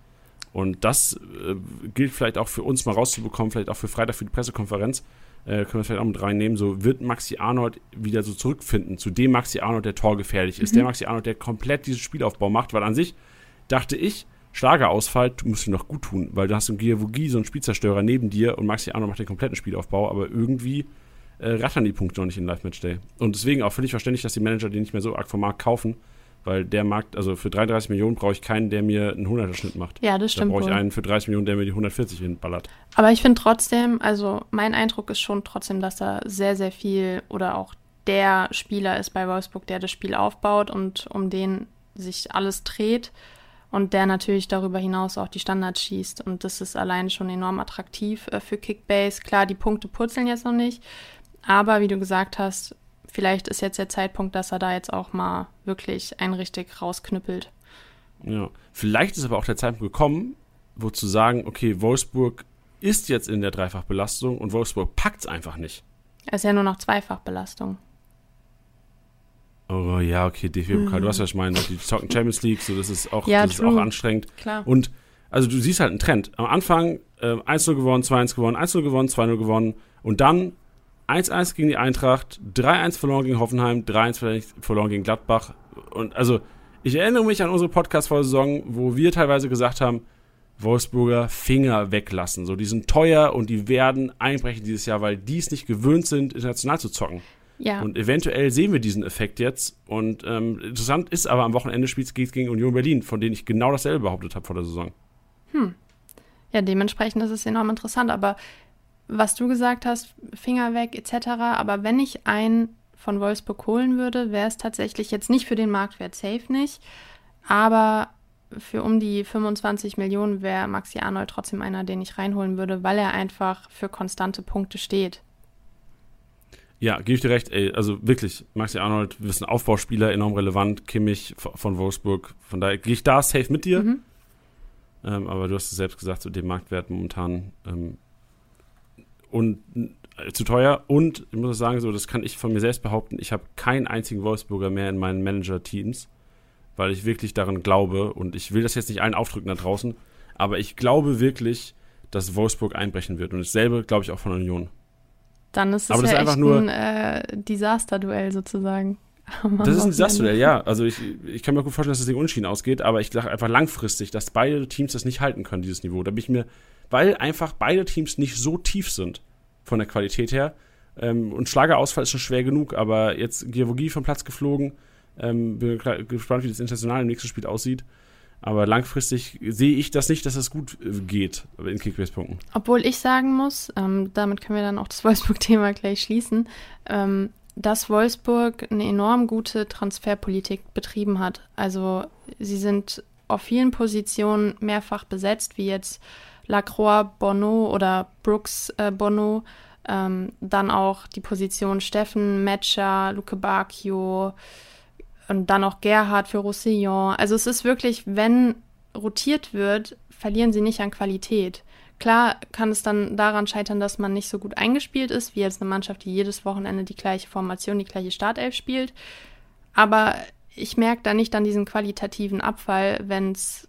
Und das äh, gilt vielleicht auch für uns mal rauszubekommen, vielleicht auch für Freitag für die Pressekonferenz. Äh, können wir vielleicht auch mit reinnehmen. So wird Maxi Arnold wieder so zurückfinden zu dem Maxi Arnold, der torgefährlich ist. Mhm. Der Maxi Arnold, der komplett diesen Spielaufbau macht, weil an sich dachte ich, Schlagerausfall musst du noch gut tun, weil du hast im Giavogi so einen Spielzerstörer neben dir und Maxi Arnold macht den kompletten Spielaufbau, aber irgendwie äh, rattern die Punkte noch nicht in Live-Match-Day. Und deswegen auch völlig verständlich, dass die Manager den nicht mehr so arg vom Markt kaufen, weil der Markt, also für 33 Millionen brauche ich keinen, der mir einen 100er-Schnitt macht. Ja, das stimmt. Da brauche ich einen für 30 Millionen, der mir die 140 hinballert. Aber ich finde trotzdem, also mein Eindruck ist schon trotzdem, dass da sehr, sehr viel oder auch der Spieler ist bei Wolfsburg, der das Spiel aufbaut und um den sich alles dreht und der natürlich darüber hinaus auch die Standards schießt. Und das ist allein schon enorm attraktiv äh, für Kickbase. Klar, die Punkte purzeln jetzt noch nicht, aber wie du gesagt hast, vielleicht ist jetzt der Zeitpunkt, dass er da jetzt auch mal wirklich ein richtig rausknüppelt. Ja, vielleicht ist aber auch der Zeitpunkt gekommen, wo zu sagen, okay, Wolfsburg ist jetzt in der Dreifachbelastung und Wolfsburg packt es einfach nicht. Es ist ja nur noch Zweifachbelastung. Oh ja, okay, DFB-Pokal, mhm. du hast ja schon meinen, die zocken Champions League, so das ist auch, ja, das ist auch anstrengend. Klar. Und also du siehst halt einen Trend. Am Anfang äh, 1-0 gewonnen, 2-1 gewonnen, 1-0 gewonnen, 2-0 gewonnen und dann 1-1 gegen die Eintracht, 3-1 verloren gegen Hoffenheim, 3-1 verloren gegen Gladbach. Und also, ich erinnere mich an unsere Podcast-Saison, wo wir teilweise gesagt haben, Wolfsburger Finger weglassen. So, die sind teuer und die werden einbrechen dieses Jahr, weil die es nicht gewöhnt sind, international zu zocken. Ja. Und eventuell sehen wir diesen Effekt jetzt. Und ähm, interessant ist aber am Wochenende spielt es gegen Union Berlin, von denen ich genau dasselbe behauptet habe vor der Saison. Hm. Ja, dementsprechend ist es enorm interessant. Aber was du gesagt hast, Finger weg etc. Aber wenn ich einen von Wolfsburg holen würde, wäre es tatsächlich jetzt nicht für den Marktwert safe nicht, aber für um die 25 Millionen wäre Maxi Arnold trotzdem einer, den ich reinholen würde, weil er einfach für konstante Punkte steht. Ja, gebe ich dir recht. Ey, also wirklich, Maxi Arnold, wir sind Aufbauspieler, enorm relevant. Kimmich von Wolfsburg. Von daher gehe ich da safe mit dir. Mhm. Ähm, aber du hast es selbst gesagt, so dem Marktwert momentan ähm, und äh, zu teuer. Und ich muss sagen, so, das kann ich von mir selbst behaupten, ich habe keinen einzigen Wolfsburger mehr in meinen Manager-Teams, weil ich wirklich daran glaube und ich will das jetzt nicht allen aufdrücken da draußen, aber ich glaube wirklich, dass Wolfsburg einbrechen wird. Und dasselbe glaube ich auch von Union. Dann ist es aber ja das ist einfach nur ein äh, Desaster-Duell sozusagen. Das ist ein Desaster-Duell, ja. Also ich, ich kann mir gut vorstellen, dass das Ding unschieden ausgeht, aber ich sage einfach langfristig, dass beide Teams das nicht halten können, dieses Niveau. Da bin ich mir weil einfach beide Teams nicht so tief sind von der Qualität her. Ähm, und Schlagerausfall ist schon schwer genug, aber jetzt Giavogi vom Platz geflogen. Ähm, bin gespannt, wie das international im nächsten Spiel aussieht. Aber langfristig sehe ich das nicht, dass es das gut äh, geht in Kickbase-Punkten. Obwohl ich sagen muss, ähm, damit können wir dann auch das Wolfsburg-Thema gleich schließen, ähm, dass Wolfsburg eine enorm gute Transferpolitik betrieben hat. Also sie sind auf vielen Positionen mehrfach besetzt, wie jetzt Lacroix Bono oder Brooks äh, Bono. Ähm, dann auch die Position Steffen, Metscher, Luke Bacchio und dann auch Gerhard für Roussillon. Also es ist wirklich, wenn rotiert wird, verlieren sie nicht an Qualität. Klar kann es dann daran scheitern, dass man nicht so gut eingespielt ist, wie jetzt eine Mannschaft, die jedes Wochenende die gleiche Formation, die gleiche Startelf spielt. Aber ich merke da nicht an diesen qualitativen Abfall, wenn es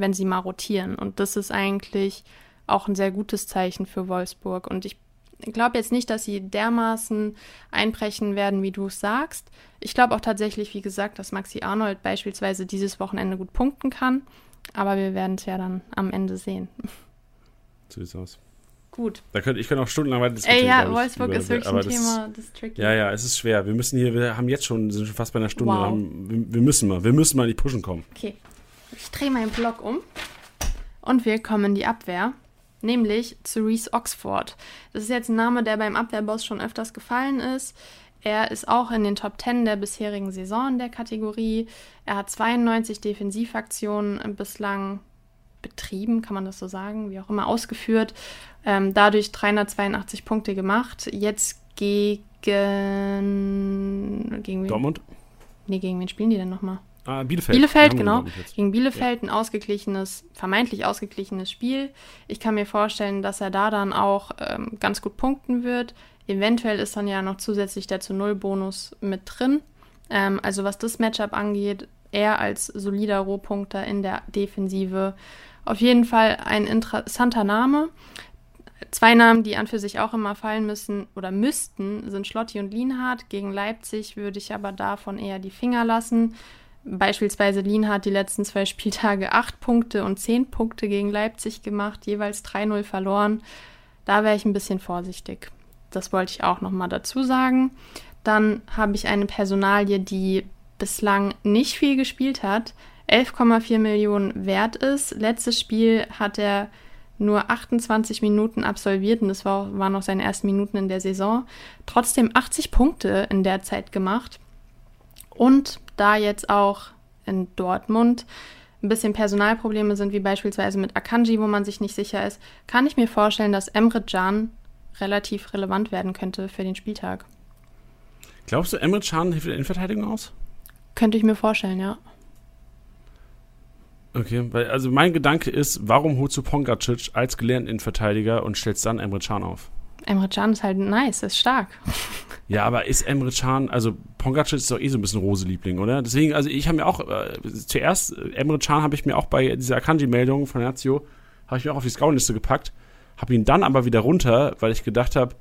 wenn sie mal rotieren. Und das ist eigentlich auch ein sehr gutes Zeichen für Wolfsburg. Und ich glaube jetzt nicht, dass sie dermaßen einbrechen werden, wie du es sagst. Ich glaube auch tatsächlich, wie gesagt, dass Maxi Arnold beispielsweise dieses Wochenende gut punkten kann. Aber wir werden es ja dann am Ende sehen. So sieht's aus. Gut. Da könnte, ich könnte auch stundenlang weiter diskutieren. Ey, ja, Wolfsburg ist wirklich ein Thema, das ist tricky. Ja, ja, es ist schwer. Wir müssen hier, wir haben jetzt schon, sind schon fast bei einer Stunde. Wow. Haben, wir, wir, müssen mal, wir müssen mal in die Pushen kommen. Okay. Ich drehe meinen Block um und wir kommen in die Abwehr, nämlich zu Reese Oxford. Das ist jetzt ein Name, der beim Abwehrboss schon öfters gefallen ist. Er ist auch in den Top 10 der bisherigen Saison der Kategorie. Er hat 92 Defensivaktionen bislang betrieben, kann man das so sagen, wie auch immer, ausgeführt. Ähm, dadurch 382 Punkte gemacht. Jetzt gegen. gegen wen? Dortmund? Nee, gegen wen spielen die denn nochmal? Ah, Bielefeld. Bielefeld, genau. Gegen Bielefeld ein ausgeglichenes, vermeintlich ausgeglichenes Spiel. Ich kann mir vorstellen, dass er da dann auch ähm, ganz gut punkten wird. Eventuell ist dann ja noch zusätzlich der zu Null-Bonus mit drin. Ähm, also was das Matchup angeht, er als solider Rohpunkter in der Defensive. Auf jeden Fall ein interessanter Name. Zwei Namen, die an für sich auch immer fallen müssen oder müssten, sind Schlotti und Lienhardt. Gegen Leipzig würde ich aber davon eher die Finger lassen. Beispielsweise Lienhardt die letzten zwei Spieltage 8 Punkte und 10 Punkte gegen Leipzig gemacht, jeweils 3-0 verloren. Da wäre ich ein bisschen vorsichtig. Das wollte ich auch nochmal dazu sagen. Dann habe ich eine Personalie, die bislang nicht viel gespielt hat, 11,4 Millionen wert ist. Letztes Spiel hat er nur 28 Minuten absolviert und das war, waren noch seine ersten Minuten in der Saison. Trotzdem 80 Punkte in der Zeit gemacht. Und da jetzt auch in Dortmund ein bisschen Personalprobleme sind, wie beispielsweise mit Akanji, wo man sich nicht sicher ist, kann ich mir vorstellen, dass Emre Can relativ relevant werden könnte für den Spieltag. Glaubst du, Emre Can hilft der Innenverteidigung aus? Könnte ich mir vorstellen, ja. Okay, weil, also mein Gedanke ist, warum holst du Pongacic als gelernten Innenverteidiger und stellst dann Emre Can auf? Emre Can ist halt nice, ist stark. Ja, aber ist Emre Can, also Pongacic ist doch eh so ein bisschen Rose-Liebling, oder? Deswegen, also ich habe mir auch, äh, zuerst, äh, Emre Can habe ich mir auch bei dieser Akanji-Meldung von Lazio, habe ich mir auch auf die Scouting-Liste gepackt, habe ihn dann aber wieder runter, weil ich gedacht habe,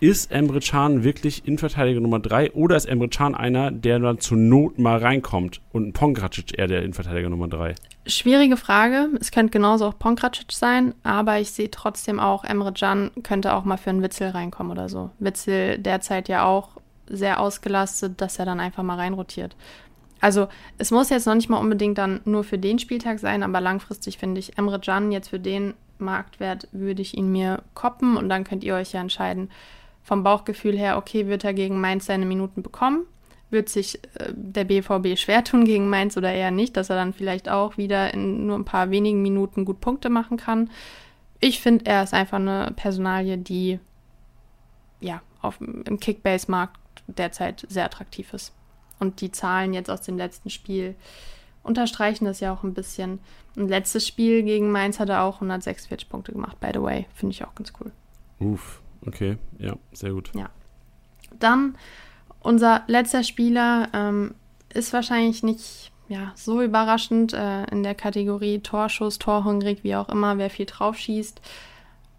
ist Emre Can wirklich Innenverteidiger Nummer 3 oder ist Emre Can einer, der dann zur Not mal reinkommt und Pongracic eher der Innenverteidiger Nummer 3? Schwierige Frage. Es könnte genauso auch Pongracic sein, aber ich sehe trotzdem auch, Emre Can könnte auch mal für einen Witzel reinkommen oder so. Witzel derzeit ja auch sehr ausgelastet, dass er dann einfach mal reinrotiert. Also es muss jetzt noch nicht mal unbedingt dann nur für den Spieltag sein, aber langfristig finde ich Emre Can jetzt für den Marktwert würde ich ihn mir koppen und dann könnt ihr euch ja entscheiden vom Bauchgefühl her, okay, wird er gegen Mainz seine Minuten bekommen? Wird sich äh, der BVB schwer tun gegen Mainz oder eher nicht, dass er dann vielleicht auch wieder in nur ein paar wenigen Minuten gut Punkte machen kann? Ich finde, er ist einfach eine Personalie, die ja auf, im Kickbase-Markt derzeit sehr attraktiv ist. Und die Zahlen jetzt aus dem letzten Spiel unterstreichen das ja auch ein bisschen. Und letztes Spiel gegen Mainz hat er auch 146 Punkte gemacht, by the way. Finde ich auch ganz cool. Uff, okay, ja, sehr gut. Dann unser letzter Spieler ähm, ist wahrscheinlich nicht ja, so überraschend äh, in der Kategorie Torschuss, Torhungrig, wie auch immer, wer viel drauf schießt.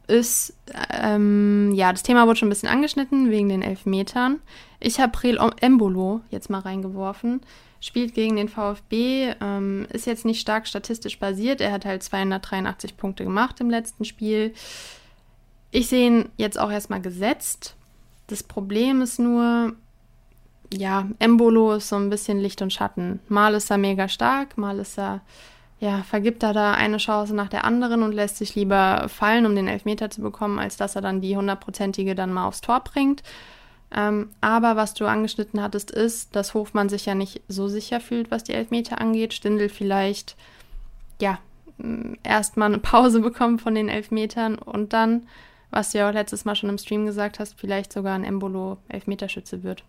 Ist, ähm, ja, das Thema wurde schon ein bisschen angeschnitten wegen den Elfmetern. Ich habe Prel Embolo jetzt mal reingeworfen. Spielt gegen den VfB, ähm, ist jetzt nicht stark statistisch basiert. Er hat halt 283 Punkte gemacht im letzten Spiel. Ich sehe ihn jetzt auch erstmal gesetzt. Das Problem ist nur, ja, Embolo ist so ein bisschen Licht und Schatten. Mal ist er mega stark, mal ist er, ja, vergibt er da eine Chance nach der anderen und lässt sich lieber fallen, um den Elfmeter zu bekommen, als dass er dann die hundertprozentige dann mal aufs Tor bringt. Ähm, aber was du angeschnitten hattest, ist, dass Hofmann sich ja nicht so sicher fühlt, was die Elfmeter angeht. Stindel vielleicht, ja, erstmal eine Pause bekommen von den Elfmetern und dann, was du ja auch letztes Mal schon im Stream gesagt hast, vielleicht sogar ein Embolo Elfmeterschütze wird.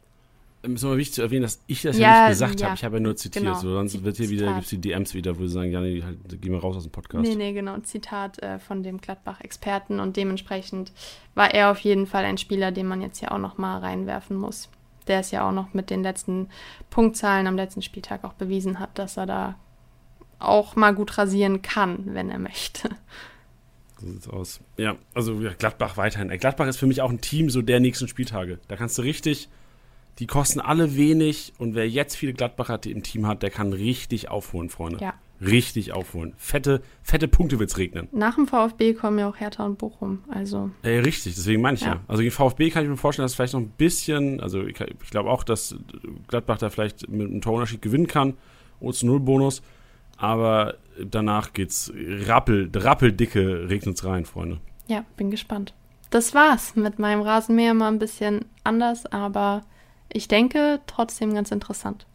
Ähm, ist nochmal wichtig zu erwähnen, dass ich das ja, Ja, nicht gesagt ja. habe. Ich habe ja nur zitiert. Genau. So, sonst wird hier wieder, gibt es die DMs wieder, wo sie sagen, ja, nee, halt, geh mal raus aus dem Podcast. Nee, nee, genau. Zitat äh, von dem Gladbach-Experten und dementsprechend war er auf jeden Fall ein Spieler, den man jetzt ja auch noch mal reinwerfen muss. Der es ja auch noch mit den letzten Punktzahlen am letzten Spieltag auch bewiesen hat, dass er da auch mal gut rasieren kann, wenn er möchte. So sieht's aus. Ja, also ja, Gladbach weiterhin. Gladbach ist für mich auch ein Team so der nächsten Spieltage. Da kannst du richtig, die kosten alle wenig und wer jetzt viele Gladbacher im Team hat, der kann richtig aufholen, Freunde. Ja. Richtig aufholen. Fette, fette Punkte wird's regnen. Nach dem VfB kommen ja auch Hertha und Bochum. Also, Ey, richtig, deswegen meine ich ja. Ja. Also gegen VfB kann ich mir vorstellen, dass vielleicht noch ein bisschen, also ich, ich glaube auch, dass Gladbach da vielleicht mit einem Torunterschied gewinnen kann, ohne zu Null Bonus. Aber danach geht's rappel, rappeldicke regnet's rein, Freunde. ja, bin gespannt. Das war's mit meinem Rasenmäher mal ein bisschen anders, aber ich denke trotzdem ganz interessant.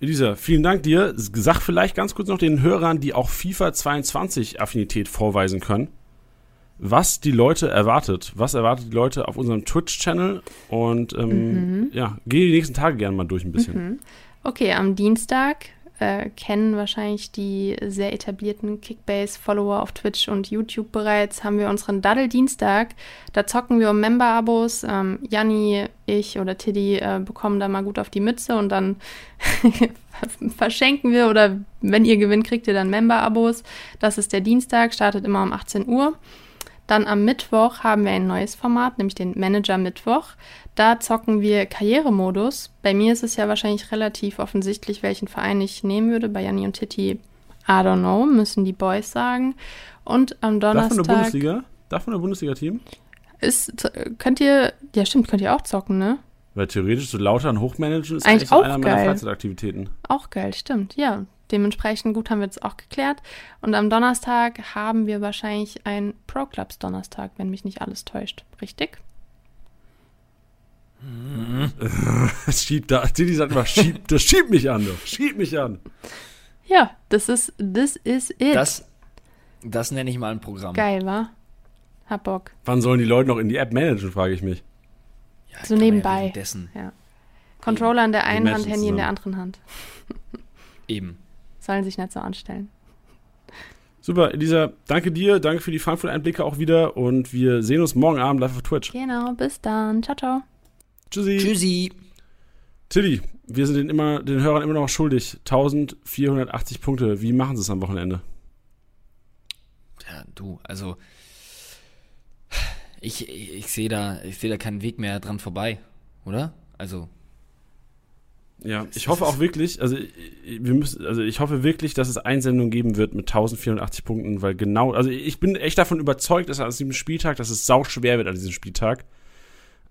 Elisa, vielen Dank dir. Sag vielleicht ganz kurz noch den Hörern, die auch FIFA 22 Affinität vorweisen können, was die Leute erwartet. Was erwartet die Leute auf unserem Twitch-Channel? Und ähm, mhm. ja, geh die nächsten Tage gerne mal durch ein bisschen. Mhm. Okay, am Dienstag äh, kennen wahrscheinlich die sehr etablierten Kickbase-Follower auf Twitch und YouTube bereits, haben wir unseren Daddel-Dienstag. Da zocken wir um Member-Abos. Ähm, Janni, ich oder Tiddy äh, bekommen da mal gut auf die Mütze und dann verschenken wir oder wenn ihr gewinnt, kriegt ihr dann Member-Abos. Das ist der Dienstag, startet immer um 18 Uhr. Dann am Mittwoch haben wir ein neues Format, nämlich den Manager Mittwoch. Da zocken wir Karrieremodus. Bei mir ist es ja wahrscheinlich relativ offensichtlich, welchen Verein ich nehmen würde. Bei Janni und Titi, I don't know, müssen die Boys sagen. Und am Donnerstag. Darf man der Bundesliga? Darf man der Bundesliga-Team? Ist, könnt ihr, ja stimmt, könnt ihr auch zocken, ne? Weil theoretisch so lauter und hochmanagen ist eigentlich, eigentlich auch einer geil. meiner Freizeitaktivitäten. Auch geil, stimmt, ja. Dementsprechend gut haben wir das auch geklärt. Und am Donnerstag haben wir wahrscheinlich ein Pro Clubs Donnerstag, wenn mich nicht alles täuscht. Richtig? Das schiebt da. Titi sagt immer, schieb, das schiebt mich an, doch. Schieb mich an. Ja, das ist, das ist it. Das, das nenne ich mal ein Programm. Geil, wa? Hab Bock. Wann sollen die Leute noch in die App managen, frage ich mich. Ja, so nebenbei. Ja. Controller in der einen Hand, Handy zusammen. in der anderen Hand. Eben. Sollen sich nicht so anstellen. Super, Elisa, danke dir, danke für die Frankfurt-Einblicke auch wieder und wir sehen uns morgen Abend live auf Twitch. Genau, bis dann. Ciao, ciao. Tschüssi. Tschüssi. Tilly, wir sind den, immer, den Hörern immer noch schuldig. 1480 Punkte. Wie machen sie es am Wochenende? Ja, du, also ich, ich, ich sehe da, ich sehe da keinen Weg mehr dran vorbei, oder? Also Ja, ich hoffe auch wirklich, also wir müssen, also ich hoffe wirklich, dass es Einsendungen geben wird mit 1480 Punkten, weil genau, also ich bin echt davon überzeugt, dass an diesem Spieltag, dass es sau schwer wird an diesem Spieltag.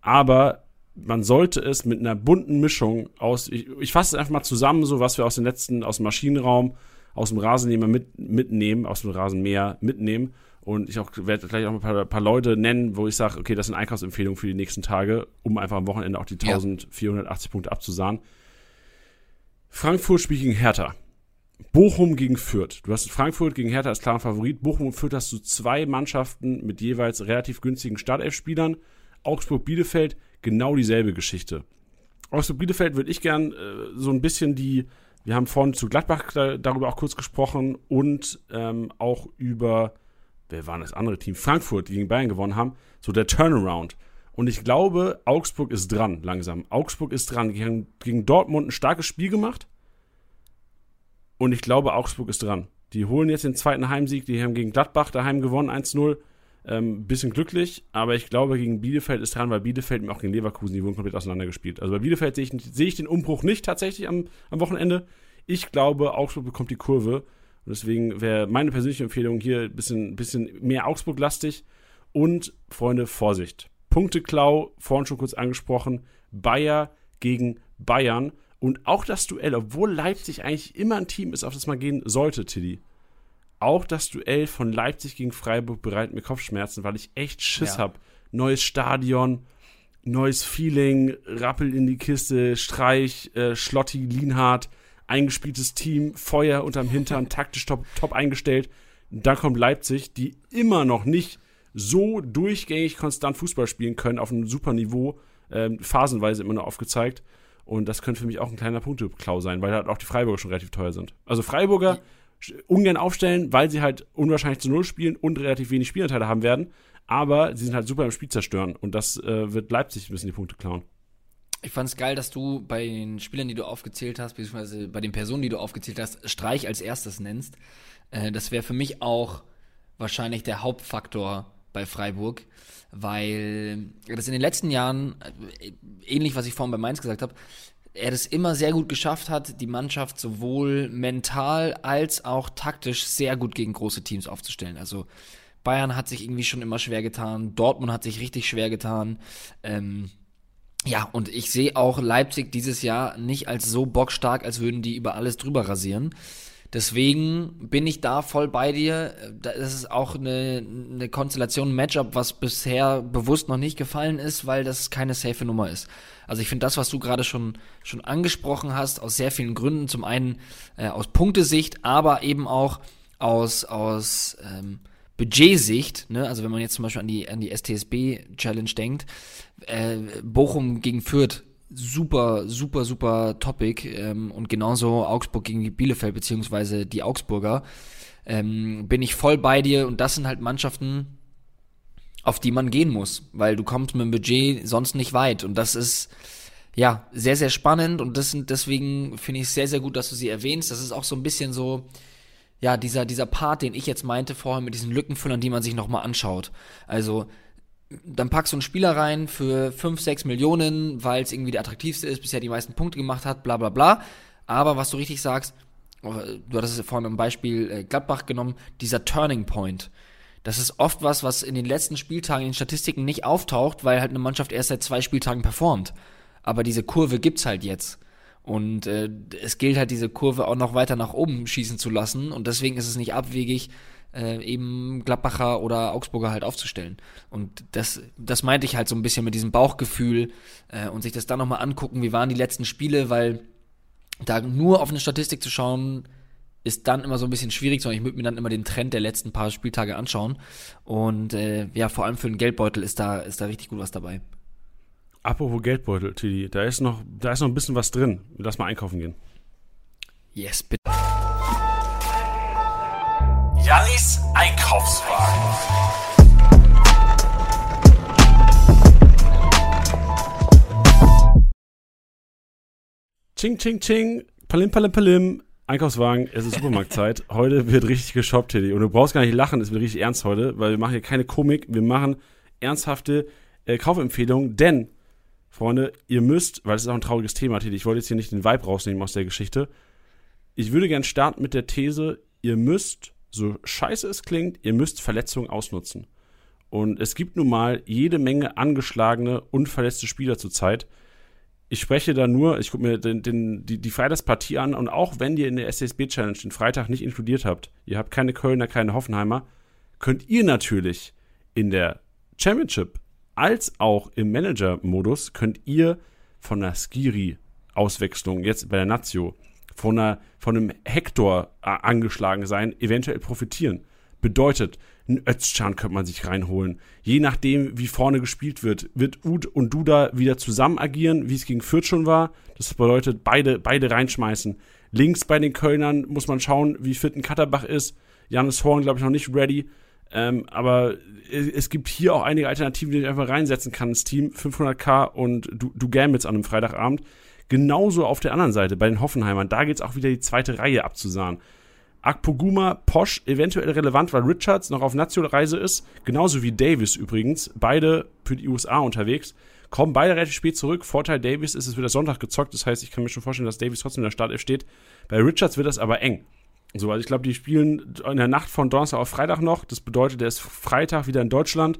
Aber man sollte es mit einer bunten Mischung aus, ich, ich fasse es einfach mal zusammen, so was wir aus den letzten, aus dem Maschinenraum, aus dem Rasennehmer mit, mitnehmen, aus dem Rasenmäher mitnehmen. Und ich auch werde gleich auch ein paar, paar Leute nennen, wo ich sage, okay, das sind Einkaufsempfehlungen für die nächsten Tage, um einfach am Wochenende auch die 1480 Punkte abzusahnen. Frankfurt spielt gegen Hertha. Bochum gegen Fürth. Du hast Frankfurt gegen Hertha als klaren Favorit. Bochum und Fürth hast du zwei Mannschaften mit jeweils relativ günstigen Startelf-Spielern. Augsburg-Bielefeld genau dieselbe Geschichte. Augsburg-Bielefeld würde ich gern äh, so ein bisschen die, wir haben vorhin zu Gladbach da, darüber auch kurz gesprochen und ähm, auch über, wer war das andere Team? Frankfurt, die gegen Bayern gewonnen haben, so der Turnaround. Und ich glaube, Augsburg ist dran, langsam. Augsburg ist dran. Haben gegen Dortmund ein starkes Spiel gemacht. Und ich glaube, Augsburg ist dran. Die holen jetzt den zweiten Heimsieg. Die haben gegen Gladbach daheim gewonnen, 1-0. Ähm, bisschen glücklich, aber ich glaube, gegen Bielefeld ist dran, weil Bielefeld mir auch gegen Leverkusen, die wurden komplett auseinandergespielt. Also bei Bielefeld sehe ich, sehe ich den Umbruch nicht tatsächlich am, am Wochenende. Ich glaube, Augsburg bekommt die Kurve. Und deswegen wäre meine persönliche Empfehlung hier ein bisschen, bisschen mehr Augsburg-lastig. Und, Freunde, Vorsicht. Punkteklau, vorhin schon kurz angesprochen, Bayer gegen Bayern. Und auch das Duell, obwohl Leipzig eigentlich immer ein Team ist, auf das man gehen sollte, Tilly. Auch das Duell von Leipzig gegen Freiburg bereitet mir Kopfschmerzen, weil ich echt Schiss Ja. habe. Neues Stadion, neues Feeling, Rappel in die Kiste, Streich, äh, Schlotti, Lienhardt, eingespieltes Team, Feuer unterm Hintern, taktisch top, top eingestellt. Dann kommt Leipzig, die immer noch nicht so durchgängig konstant Fußball spielen können, auf einem super Niveau, ähm, phasenweise immer noch aufgezeigt. Und das könnte für mich auch ein kleiner Punkteklau sein, weil halt auch die Freiburger schon relativ teuer sind. Also Freiburger ungern aufstellen, weil sie halt unwahrscheinlich zu Null spielen und relativ wenig Spielanteile haben werden. Aber sie sind halt super im Spiel zerstören. Und das äh, wird Leipzig ein bisschen die Punkte klauen. Ich fand es geil, dass du bei den Spielern, die du aufgezählt hast, beziehungsweise bei den Personen, die du aufgezählt hast, Streich als erstes nennst. Äh, das wäre für mich auch wahrscheinlich der Hauptfaktor bei Freiburg, weil das in den letzten Jahren, äh, ähnlich was ich vorhin bei Mainz gesagt habe, er das immer sehr gut geschafft hat, die Mannschaft sowohl mental als auch taktisch sehr gut gegen große Teams aufzustellen. Also Bayern hat sich irgendwie schon immer schwer getan, Dortmund hat sich richtig schwer getan. Ähm, ja, und ich sehe auch Leipzig dieses Jahr nicht als so bockstark, als würden die über alles drüber rasieren. Deswegen bin ich da voll bei dir. Das ist auch eine, eine Konstellation, ein Matchup, was bisher bewusst noch nicht gefallen ist, weil das keine safe Nummer ist. Also ich finde das, was du gerade schon, schon angesprochen hast, aus sehr vielen Gründen. Zum einen äh, aus Punktesicht, aber eben auch aus, aus ähm, Budgetsicht, ne? also wenn man jetzt zum Beispiel an die, an die STSB-Challenge denkt, äh, Bochum gegen Fürth super, super, super Topic. Ähm, und genauso Augsburg gegen Bielefeld, beziehungsweise die Augsburger. Ähm, bin ich voll bei dir und das sind halt Mannschaften, auf die man gehen muss, weil du kommst mit dem Budget sonst nicht weit. Und das ist ja sehr, sehr spannend und das sind, deswegen finde ich es sehr, sehr gut, dass du sie erwähnst. Das ist auch so ein bisschen so, ja, dieser, dieser Part, den ich jetzt meinte vorher mit diesen Lückenfüllern, die man sich nochmal anschaut. Also dann packst du einen Spieler rein für 5, 6 Millionen, weil es irgendwie der attraktivste ist, bisher die meisten Punkte gemacht hat, bla bla bla. Aber was du richtig sagst, oh, du hattest es vorhin im Beispiel äh, Gladbach genommen, dieser Turning Point. Das ist oft was, was in den letzten Spieltagen in den Statistiken nicht auftaucht, weil halt eine Mannschaft erst seit zwei Spieltagen performt. Aber diese Kurve gibt's halt jetzt. Und äh, es gilt halt, diese Kurve auch noch weiter nach oben schießen zu lassen. Und deswegen ist es nicht abwegig, äh, eben Gladbacher oder Augsburger halt aufzustellen. Und das, das meinte ich halt so ein bisschen mit diesem Bauchgefühl äh, und sich das dann nochmal angucken, wie waren die letzten Spiele, weil da nur auf eine Statistik zu schauen, ist dann immer so ein bisschen schwierig, sondern ich würde mir dann immer den Trend der letzten paar Spieltage anschauen. Und äh, ja, vor allem für den Geldbeutel ist da, ist da richtig gut was dabei. Apropos Geldbeutel, Tidi, da ist noch, da ist noch ein bisschen was drin. Lass mal einkaufen gehen. Yes, bitte. Jannis Einkaufswagen. Ching, ching, ching. Palim, palim, palim. Einkaufswagen, es ist Supermarktzeit. heute wird richtig geshoppt, Teddy. Und du brauchst gar nicht lachen, es wird richtig ernst heute, weil wir machen hier keine Komik, wir machen ernsthafte äh, Kaufempfehlungen, denn, Freunde, ihr müsst, weil es ist auch ein trauriges Thema, Teddy, ich wollte jetzt hier nicht den Vibe rausnehmen aus der Geschichte. Ich würde gern starten mit der These, ihr müsst so scheiße es klingt, ihr müsst Verletzungen ausnutzen. Und es gibt nun mal jede Menge angeschlagene, unverletzte Spieler zurzeit. Ich spreche da nur, ich gucke mir den, den, die, die Freitagspartie an und auch wenn ihr in der SSB Challenge den Freitag nicht inkludiert habt, ihr habt keine Kölner, keine Hoffenheimer, könnt ihr natürlich in der Championship als auch im Manager-Modus könnt ihr von der Skiri-Auswechslung jetzt bei der Nazio von, einer, von einem Hector äh, angeschlagen sein, eventuell profitieren. Bedeutet, ein Özcan könnte man sich reinholen. Je nachdem, wie vorne gespielt wird, wird Ud und Duda wieder zusammen agieren, wie es gegen Fürth schon war. Das bedeutet, beide, beide reinschmeißen. Links bei den Kölnern muss man schauen, wie fit ein Katterbach ist. Janis Horn, glaube ich, noch nicht ready. Ähm, aber es gibt hier auch einige Alternativen, die ich einfach reinsetzen kann ins Team. 500k und du, du Gambits an einem Freitagabend. Genauso auf der anderen Seite bei den Hoffenheimern. Da geht es auch wieder die zweite Reihe abzusahen. Akpoguma, Posch eventuell relevant, weil Richards noch auf Nationalreise ist, genauso wie Davis übrigens, beide für die USA unterwegs, kommen beide relativ spät zurück. Vorteil Davis ist, es wird Sonntag gezockt, das heißt, ich kann mir schon vorstellen, dass Davis trotzdem in der Startelf steht. Bei Richards wird das aber eng. So, also ich glaube, die spielen in der Nacht von Donnerstag auf Freitag noch. Das bedeutet, der ist Freitag wieder in Deutschland.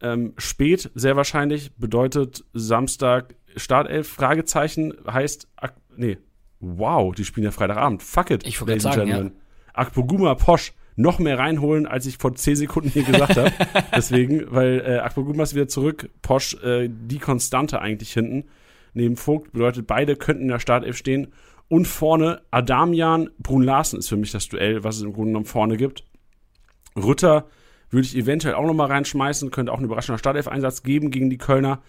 Ähm, spät, sehr wahrscheinlich, bedeutet Samstag Startelf, Fragezeichen, heißt, nee, wow, die spielen ja Freitagabend. Fuck it. Ich wollte sagen, ja. Akpoguma Posch noch mehr reinholen, als ich vor 10 Sekunden hier gesagt habe. Deswegen, weil äh, Akpoguma ist wieder zurück, Posch äh, die Konstante eigentlich hinten. Neben Vogt bedeutet, beide könnten in der Startelf stehen. Und vorne Adamian, Brun Larsen ist für mich das Duell, was es im Grunde genommen vorne gibt. Rütter würde ich eventuell auch nochmal reinschmeißen, könnte auch einen überraschenden Startelf-Einsatz geben gegen die Kölner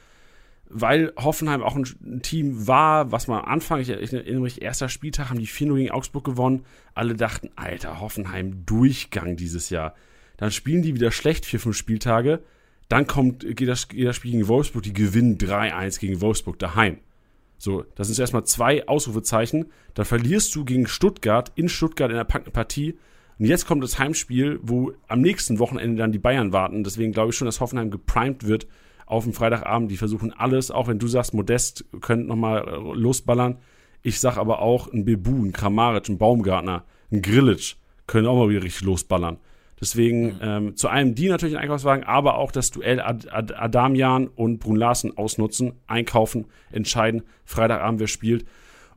weil Hoffenheim auch ein, Team war, was man am Anfang, ich, erinnere mich, erster Spieltag haben die 4 gegen Augsburg gewonnen. Alle dachten, Alter, Hoffenheim Durchgang dieses Jahr. Dann spielen die wieder schlecht, vier, fünf Spieltage. Dann kommt, geht das, geht das Spiel gegen Wolfsburg, die gewinnen 3-1 gegen Wolfsburg daheim. So, das sind erstmal zwei Ausrufezeichen. Dann verlierst du gegen Stuttgart, in Stuttgart in der packenden Partie. Und jetzt kommt das Heimspiel, wo am nächsten Wochenende dann die Bayern warten. Deswegen glaube ich schon, dass Hoffenheim geprimed wird auf dem Freitagabend. Die versuchen alles, auch wenn du sagst, Modest könnte nochmal äh, losballern. Ich sag aber auch, ein Bebu, ein Kramaric, ein Baumgartner, ein Grillitsch können auch mal wieder richtig losballern. Deswegen ähm, zu einem die natürlich ein Einkaufswagen, aber auch das Duell Ad Ad Adamian und Brun Larsen ausnutzen, einkaufen, entscheiden. Freitagabend wer spielt.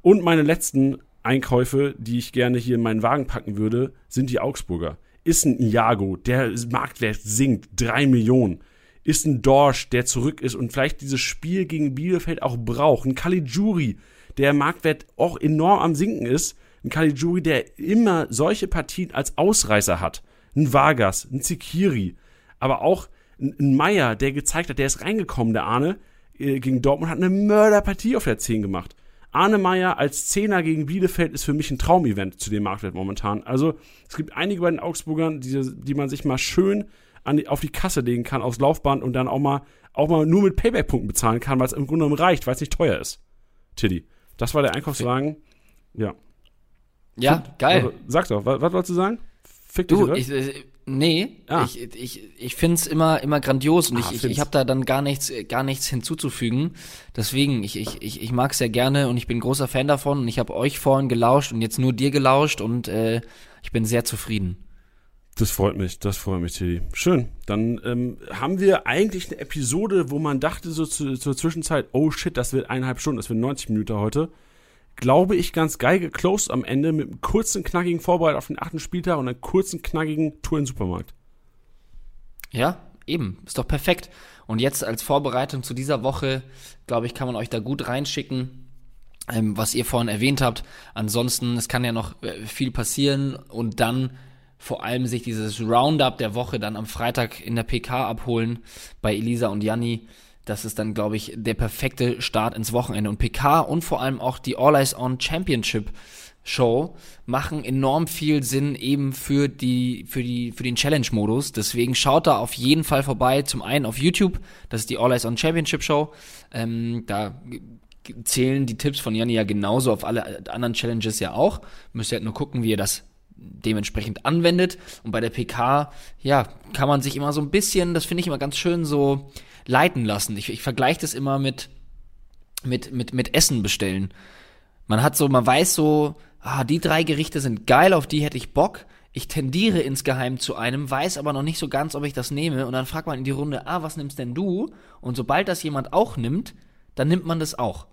Und meine letzten Einkäufe, die ich gerne hier in meinen Wagen packen würde, sind die Augsburger. Ist ein Iago, der Marktwert sinkt, drei Millionen. Ist ein Dorsch, der zurück ist und vielleicht dieses Spiel gegen Bielefeld auch braucht. Ein Caligiuri, der Marktwert auch enorm am Sinken ist. Ein Caligiuri, der immer solche Partien als Ausreißer hat. Ein Vargas, ein Zikiri, aber auch ein, Meier, der gezeigt hat, der ist reingekommen, der Arne, äh, gegen Dortmund, hat eine Mörderpartie auf der 10 gemacht. Arne Meyer als Zehner gegen Bielefeld ist für mich ein Traumevent zu dem Marktwert momentan. Also es gibt einige bei den Augsburgern, die, die man sich mal schön die, auf die Kasse legen kann aufs Laufband und dann auch mal, auch mal nur mit Payback-Punkten bezahlen kann, weil es im Grunde genommen reicht, weil es nicht teuer ist. Tiddy. Das war der Einkaufswagen. Ja. Ja, Fick, geil. Also, sag doch, was, was wolltest du sagen? Fick dich, du, ich, äh, Nee, ah. ich, ich, ich finde es immer, immer grandios und ah, ich, ich, ich habe da dann gar nichts, gar nichts hinzuzufügen. Deswegen, ich, ich, ich, ich mag es sehr gerne und ich bin großer Fan davon und ich habe euch vorhin gelauscht und jetzt nur dir gelauscht und äh, ich bin sehr zufrieden. Das freut mich, das freut mich, Tilly. Schön. Dann ähm, haben wir eigentlich eine Episode, wo man dachte so zu, zur Zwischenzeit, oh shit, das wird eineinhalb Stunden, das wird 90 Minuten heute glaube ich, ganz geil geclosed am Ende mit einem kurzen, knackigen Vorbereit auf den achten Spieltag und einer kurzen, knackigen Tour in den Supermarkt. Ja, eben. Ist doch perfekt. Und jetzt als Vorbereitung zu dieser Woche, glaube ich, kann man euch da gut reinschicken, ähm, was ihr vorhin erwähnt habt. Ansonsten, es kann ja noch äh, viel passieren und dann vor allem sich dieses Roundup der Woche dann am Freitag in der PK abholen bei Elisa und Janni das ist dann, glaube ich, der perfekte Start ins Wochenende. Und PK und vor allem auch die All Eyes On Championship Show machen enorm viel Sinn eben für die für die für den Challenge Modus. Deswegen schaut da auf jeden Fall vorbei. Zum einen auf YouTube, das ist die All Eyes On Championship Show. Ähm, da zählen die Tipps von Janni ja genauso auf alle anderen Challenges ja auch. Müsst ihr halt nur gucken, wie ihr das dementsprechend anwendet. Und bei der PK, ja, kann man sich immer so ein bisschen, das finde ich immer ganz schön so leiten lassen. Ich, ich vergleiche das immer mit, mit, mit, mit Essen bestellen. Man hat so, man weiß so, ah, die drei Gerichte sind geil, auf die hätte ich Bock. Ich tendiere insgeheim zu einem, weiß aber noch nicht so ganz, ob ich das nehme. Und dann fragt man in die Runde, ah, was nimmst denn du? Und sobald das jemand auch nimmt, dann nimmt man das auch.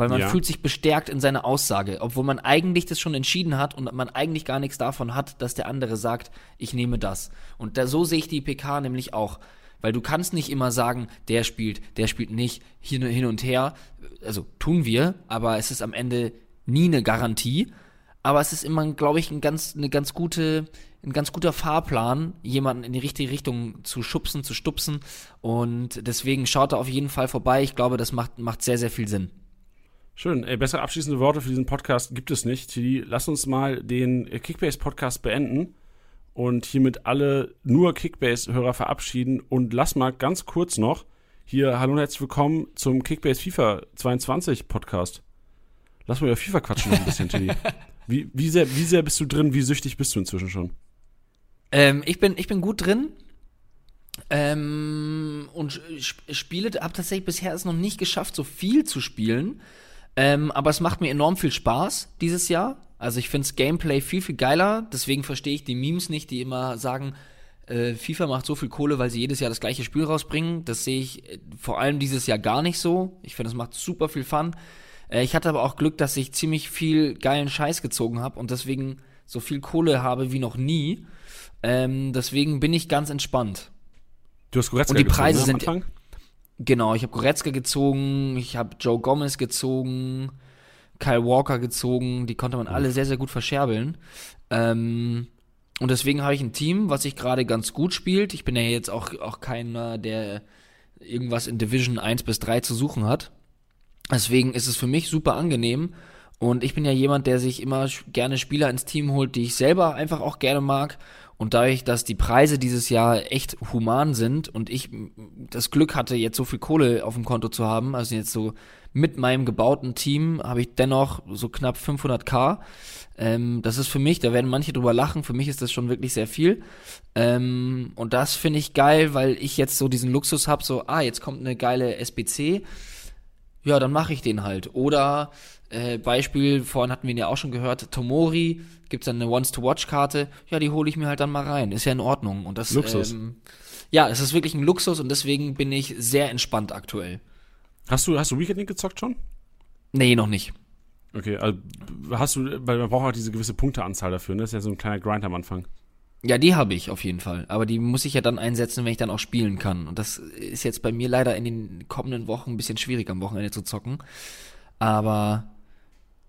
Weil man ja. fühlt sich bestärkt in seiner Aussage, obwohl man eigentlich das schon entschieden hat und man eigentlich gar nichts davon hat, dass der andere sagt, ich nehme das. Und da, so sehe ich die PK nämlich auch. Weil du kannst nicht immer sagen, der spielt, der spielt nicht, hin, hin und her. Also tun wir, aber es ist am Ende nie eine Garantie. Aber es ist immer, glaube ich, ein ganz, eine ganz gute, ein ganz guter Fahrplan, jemanden in die richtige Richtung zu schubsen, zu stupsen. Und deswegen schaut da auf jeden Fall vorbei. Ich glaube, das macht, macht sehr, sehr viel Sinn. Schön. Ey, bessere abschließende Worte für diesen Podcast gibt es nicht. Lass uns mal den Kickbase-Podcast beenden und hiermit alle nur Kickbase-Hörer verabschieden. Und lass mal ganz kurz noch hier, hallo und herzlich willkommen zum Kickbase FIFA 22 Podcast. Lass mal über FIFA quatschen noch ein bisschen, Tilly. Wie, wie, sehr, wie sehr bist du drin? Wie süchtig bist du inzwischen schon? Ähm, ich, bin, ich bin gut drin. Ähm, und spiele, habe tatsächlich bisher es noch nicht geschafft, so viel zu spielen. Ähm, aber es macht mir enorm viel Spaß dieses Jahr. Also ich finde das Gameplay viel, viel geiler. Deswegen verstehe ich die Memes nicht, die immer sagen, äh, FIFA macht so viel Kohle, weil sie jedes Jahr das gleiche Spiel rausbringen. Das sehe ich äh, vor allem dieses Jahr gar nicht so. Ich finde, es macht super viel Fun. Äh, ich hatte aber auch Glück, dass ich ziemlich viel geilen Scheiß gezogen habe und deswegen so viel Kohle habe wie noch nie. Ähm, deswegen bin ich ganz entspannt. Du hast Goretzka Und die Preise gezogen, sind. Genau, ich habe Goretzka gezogen, ich habe Joe Gomez gezogen. Kyle Walker gezogen, die konnte man alle sehr, sehr gut verscherbeln. Ähm, und deswegen habe ich ein Team, was sich gerade ganz gut spielt. Ich bin ja jetzt auch, auch keiner, der irgendwas in Division 1 bis 3 zu suchen hat. Deswegen ist es für mich super angenehm. Und ich bin ja jemand, der sich immer gerne Spieler ins Team holt, die ich selber einfach auch gerne mag. Und dadurch, dass die Preise dieses Jahr echt human sind und ich das Glück hatte, jetzt so viel Kohle auf dem Konto zu haben, also jetzt so mit meinem gebauten Team habe ich dennoch so knapp 500k. Ähm, das ist für mich, da werden manche drüber lachen, für mich ist das schon wirklich sehr viel. Ähm, und das finde ich geil, weil ich jetzt so diesen Luxus habe, so, ah, jetzt kommt eine geile SBC. Ja, dann mache ich den halt. Oder äh, Beispiel, vorhin hatten wir ihn ja auch schon gehört, Tomori, gibt's dann eine Once-to-Watch-Karte, ja, die hole ich mir halt dann mal rein. Ist ja in Ordnung. Und das, Luxus. Ähm, ja, es ist wirklich ein Luxus und deswegen bin ich sehr entspannt aktuell. Hast du, hast du Weekend League gezockt schon? Nee, noch nicht. Okay, also hast du, weil man braucht auch diese gewisse Punkteanzahl dafür, ne? Das ist ja so ein kleiner Grind am Anfang. Ja, die habe ich auf jeden Fall. Aber die muss ich ja dann einsetzen, wenn ich dann auch spielen kann. Und das ist jetzt bei mir leider in den kommenden Wochen ein bisschen schwierig, am Wochenende zu zocken. Aber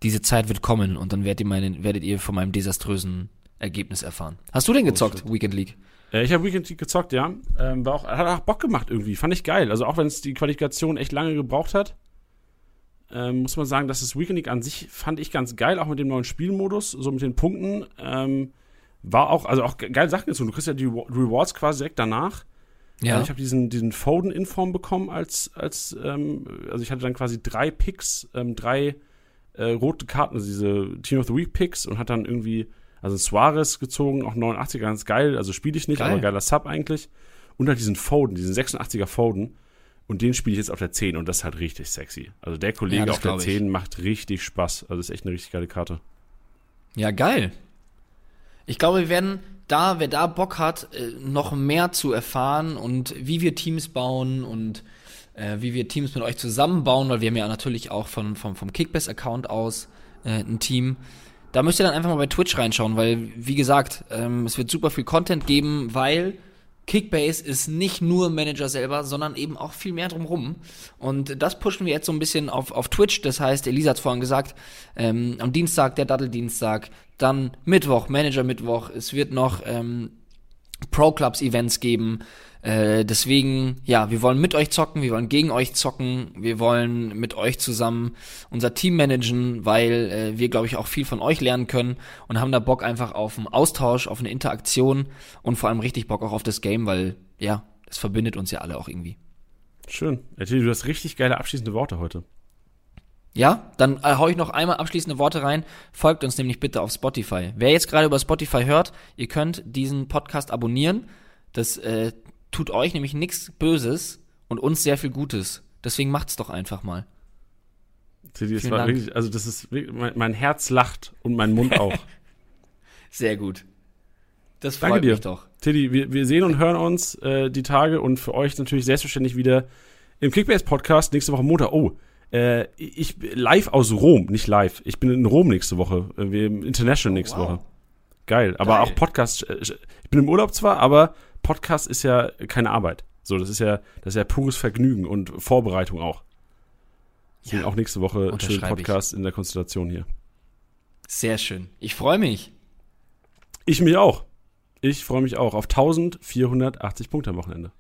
diese Zeit wird kommen und dann werdet ihr, meinen, werdet ihr von meinem desaströsen Ergebnis erfahren. Hast du denn gezockt, oh, Weekend League? Äh, ich habe Weekend League gezockt, ja. Ähm, war auch, hat auch Bock gemacht irgendwie. Fand ich geil. Also auch wenn es die Qualifikation echt lange gebraucht hat, ähm, muss man sagen, dass das Weekend League an sich fand ich ganz geil, auch mit dem neuen Spielmodus, so mit den Punkten. Ähm, war auch, also auch geile Sachen gezogen. Du kriegst ja die Rewards quasi direkt danach. Ja. Also ich habe diesen, diesen Foden-Inform bekommen als, als ähm, also ich hatte dann quasi drei Picks, ähm, drei äh, rote Karten, also diese Team of the Week Picks und hat dann irgendwie, also Suarez gezogen, auch 89er, ganz geil, also spiele ich nicht, geil. aber geiler Sub eigentlich. Und halt diesen Foden, diesen 86er Foden. Und den spiele ich jetzt auf der 10 und das ist halt richtig sexy. Also der Kollege ja, auf der 10 ich. macht richtig Spaß. Also ist echt eine richtig geile Karte. Ja, geil. Ich glaube, wir werden da, wer da Bock hat, äh, noch mehr zu erfahren und wie wir Teams bauen und äh, wie wir Teams mit euch zusammenbauen, weil wir haben ja natürlich auch von, vom, vom Kickbass-Account aus äh, ein Team. Da müsst ihr dann einfach mal bei Twitch reinschauen, weil, wie gesagt, ähm, es wird super viel Content geben, weil Kickbase ist nicht nur Manager selber, sondern eben auch viel mehr drumherum. Und das pushen wir jetzt so ein bisschen auf, auf Twitch. Das heißt, Elisa hat vorhin gesagt, ähm, am Dienstag der Datteldienstag, dann Mittwoch, Manager Mittwoch. Es wird noch ähm, Pro Clubs Events geben. Äh, deswegen, ja, wir wollen mit euch zocken, wir wollen gegen euch zocken, wir wollen mit euch zusammen unser Team managen, weil äh, wir, glaube ich, auch viel von euch lernen können und haben da Bock einfach auf einen Austausch, auf eine Interaktion und vor allem richtig Bock auch auf das Game, weil, ja, es verbindet uns ja alle auch irgendwie. Schön. Erzähl, du hast richtig geile abschließende Worte heute. Ja, dann äh, hau ich noch einmal abschließende Worte rein. Folgt uns nämlich bitte auf Spotify. Wer jetzt gerade über Spotify hört, ihr könnt diesen Podcast abonnieren. Das äh, tut euch nämlich nichts Böses und uns sehr viel Gutes. Deswegen macht's doch einfach mal. Teddy, das war wirklich, also das ist mein, mein, Herz lacht und mein Mund auch. sehr gut. Das freut Danke dir. mich doch. Teddy, wir, wir sehen und hören uns äh, die Tage und für euch natürlich selbstverständlich wieder im Kickbase Podcast nächste Woche Montag. Oh, äh, ich live aus Rom, nicht live. Ich bin in Rom nächste Woche, äh, wir International oh, nächste wow. Woche. Geil, aber Geil. auch Podcast. Äh, ich bin im Urlaub zwar, aber Podcast ist ja keine Arbeit. So, das ist ja, das ist ja pures Vergnügen und Vorbereitung auch. Deswegen ja, auch nächste Woche schönen Podcast ich. in der Konstellation hier. Sehr schön. Ich freue mich. Ich mich auch. Ich freue mich auch auf 1480 Punkte am Wochenende.